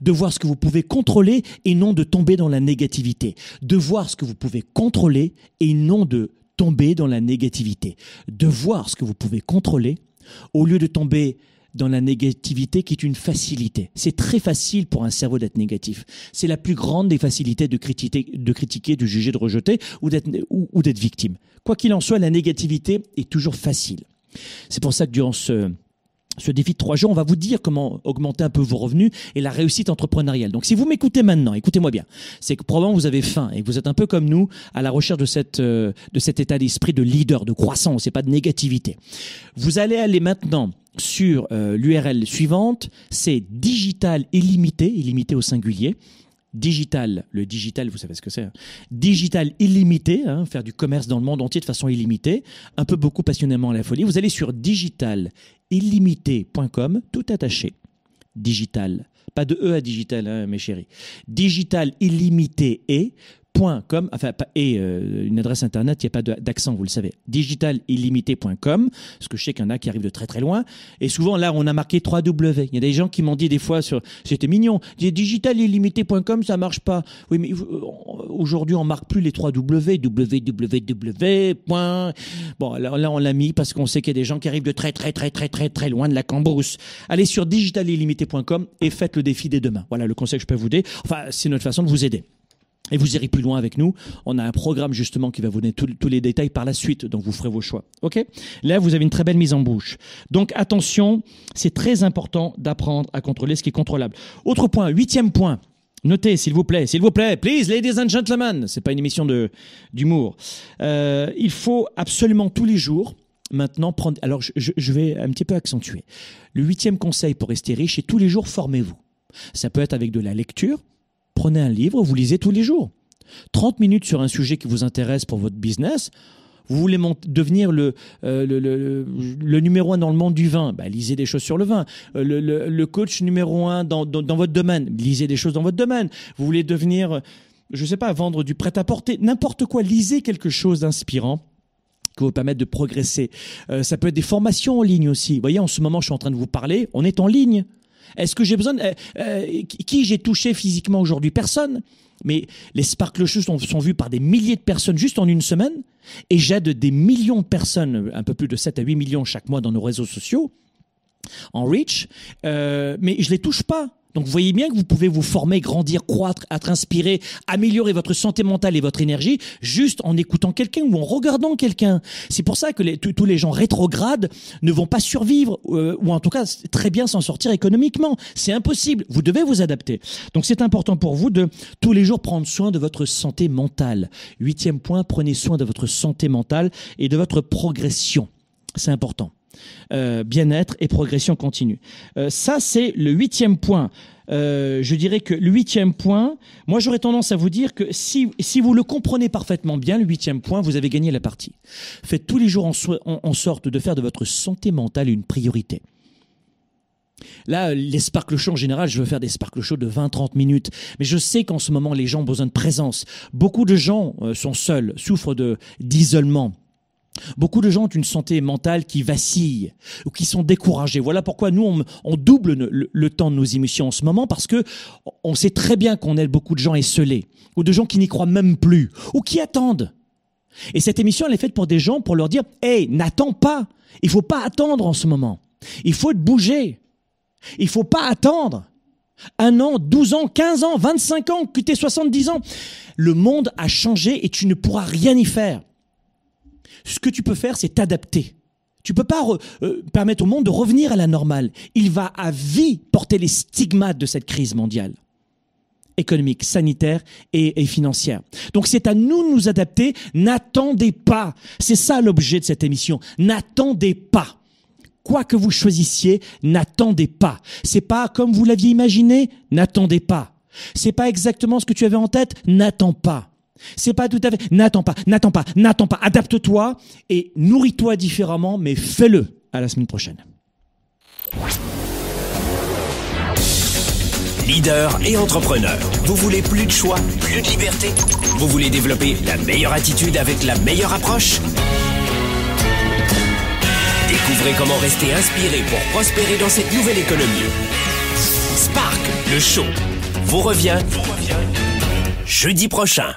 de voir ce que vous pouvez contrôler et non de tomber dans la négativité. De voir ce que vous pouvez contrôler et non de tomber dans la négativité. De voir ce que vous pouvez contrôler au lieu de tomber dans la négativité qui est une facilité. C'est très facile pour un cerveau d'être négatif. C'est la plus grande des facilités de critiquer, de, critiquer, de juger, de rejeter ou d'être, ou, ou d'être victime. Quoi qu'il en soit, la négativité est toujours facile. C'est pour ça que durant ce, ce défi de trois jours, on va vous dire comment augmenter un peu vos revenus et la réussite entrepreneuriale. Donc, si vous m'écoutez maintenant, écoutez-moi bien, c'est que probablement vous avez faim et que vous êtes un peu comme nous à la recherche de cette euh, de cet état d'esprit de leader, de croissance, et pas de négativité. Vous allez aller maintenant sur euh, l'URL suivante, c'est digital illimité, illimité au singulier. Digital, le digital, vous savez ce que c'est. hein. Digital illimité, hein, faire du commerce dans le monde entier de façon illimitée, un peu beaucoup passionnément à la folie. Vous allez sur digitalillimité.com, tout attaché. Digital, pas de E à digital, hein, mes chéris. Digital illimité et Com, enfin, et euh, une adresse internet, il n'y a pas d'accent, vous le savez. Digitalillimité.com, parce que je sais qu'il y en a qui arrivent de très très loin. Et souvent, là, on a marqué 3W. Il y a des gens qui m'ont dit des fois sur, c'était mignon, digitalillimité.com, ça marche pas. Oui, mais euh, aujourd'hui, on marque plus les 3W, www. Bon, alors là, on l'a mis parce qu'on sait qu'il y a des gens qui arrivent de très très très très très très loin de la cambrousse. Allez sur digitalillimité.com et faites le défi dès demain. Voilà le conseil que je peux vous donner. Enfin, c'est notre façon de vous aider. Et vous irez plus loin avec nous. On a un programme justement qui va vous donner tous les détails par la suite, donc vous ferez vos choix. Ok? Là, vous avez une très belle mise en bouche. Donc attention, c'est très important d'apprendre à contrôler ce qui est contrôlable. Autre point, huitième point. Notez, s'il vous plaît, s'il vous plaît, please, ladies and gentlemen. C'est pas une émission de d'humour. Euh, il faut absolument tous les jours maintenant prendre. Alors, je, vais un petit peu accentuer. Le huitième conseil pour rester riche, c'est tous les jours formez-vous. Ça peut être avec de la lecture, prenez un livre, vous lisez tous les jours. 30 minutes sur un sujet qui vous intéresse pour votre business. Vous voulez devenir le, euh, le, numéro un dans le monde du vin, bah, lisez des choses sur le vin. Euh, le, coach numéro un dans, dans, votre domaine, lisez des choses dans votre domaine. Vous voulez devenir, je ne sais pas, vendre du prêt-à-porter, n'importe quoi, lisez quelque chose d'inspirant qui vous permettre de progresser. Euh, ça peut être des formations en ligne aussi. Vous voyez, en ce moment, je suis en train de vous parler, on est en ligne. Est-ce que j'ai besoin euh, euh, qui j'ai touché physiquement aujourd'hui? Personne. Mais les Sparkle Shoes sont, sont, vus par des milliers de personnes juste en une semaine. Et j'aide des millions de personnes, un peu plus de 7 à 8 millions chaque mois dans nos réseaux sociaux, en reach. Euh, mais je les touche pas. Donc vous voyez bien que vous pouvez vous former, grandir, croître, être inspiré, améliorer votre santé mentale et votre énergie juste en écoutant quelqu'un ou en regardant quelqu'un. C'est pour ça que les, tous les gens rétrogrades ne vont pas survivre euh, ou en tout cas très bien s'en sortir économiquement. C'est impossible. Vous devez vous adapter. Donc c'est important pour vous de tous les jours prendre soin de votre santé mentale. Huitième point, prenez soin de votre santé mentale et de votre progression. C'est important. Euh, bien-être et progression continue. Euh, ça, c'est le huitième point. Euh, je dirais que le huitième point, moi j'aurais tendance à vous dire que si, si vous le comprenez parfaitement bien, le huitième point, vous avez gagné la partie. Faites tous les jours en, sorte de faire de votre santé mentale une priorité. Là, les sparkle shows en général, je veux faire des sparkle shows de 20-30 minutes. Mais je sais qu'en ce moment, les gens ont besoin de présence. Beaucoup de gens sont seuls, souffrent d'isolement. Beaucoup de gens ont une santé mentale qui vacille ou qui sont découragés. Voilà pourquoi nous, on, double le, temps de nos émissions en ce moment parce que on sait très bien qu'on aide beaucoup de gens esselés ou de gens qui n'y croient même plus ou qui attendent. Et cette émission, elle est faite pour des gens pour leur dire, hey, n'attends pas. Il faut pas attendre en ce moment. Il faut bouger. Il faut pas attendre. Un an, 12 ans, 15 ans, 25 ans, que tu 70 ans. Le monde a changé et tu ne pourras rien y faire ce que tu peux faire, c'est t'adapter. Tu peux pas euh, permettre au monde de revenir à la normale. Il va à vie porter les stigmates de cette crise mondiale économique, sanitaire et, et financière. Donc c'est à nous de nous adapter. N'attendez pas. C'est ça l'objet de cette émission. N'attendez pas. Quoi que vous choisissiez, n'attendez pas. C'est pas comme vous l'aviez imaginé, n'attendez pas. C'est pas exactement ce que tu avais en tête, n'attends pas. C'est pas tout à fait. N'attends pas, n'attends pas, n'attends pas. Adapte-toi et nourris-toi différemment, mais fais-le. À la semaine prochaine. Leader et entrepreneur. Vous voulez plus de choix, plus de liberté? Vous voulez développer la meilleure attitude avec la meilleure approche? Découvrez comment rester inspiré pour prospérer dans cette nouvelle économie. Spark, le show, vous revient, jeudi prochain.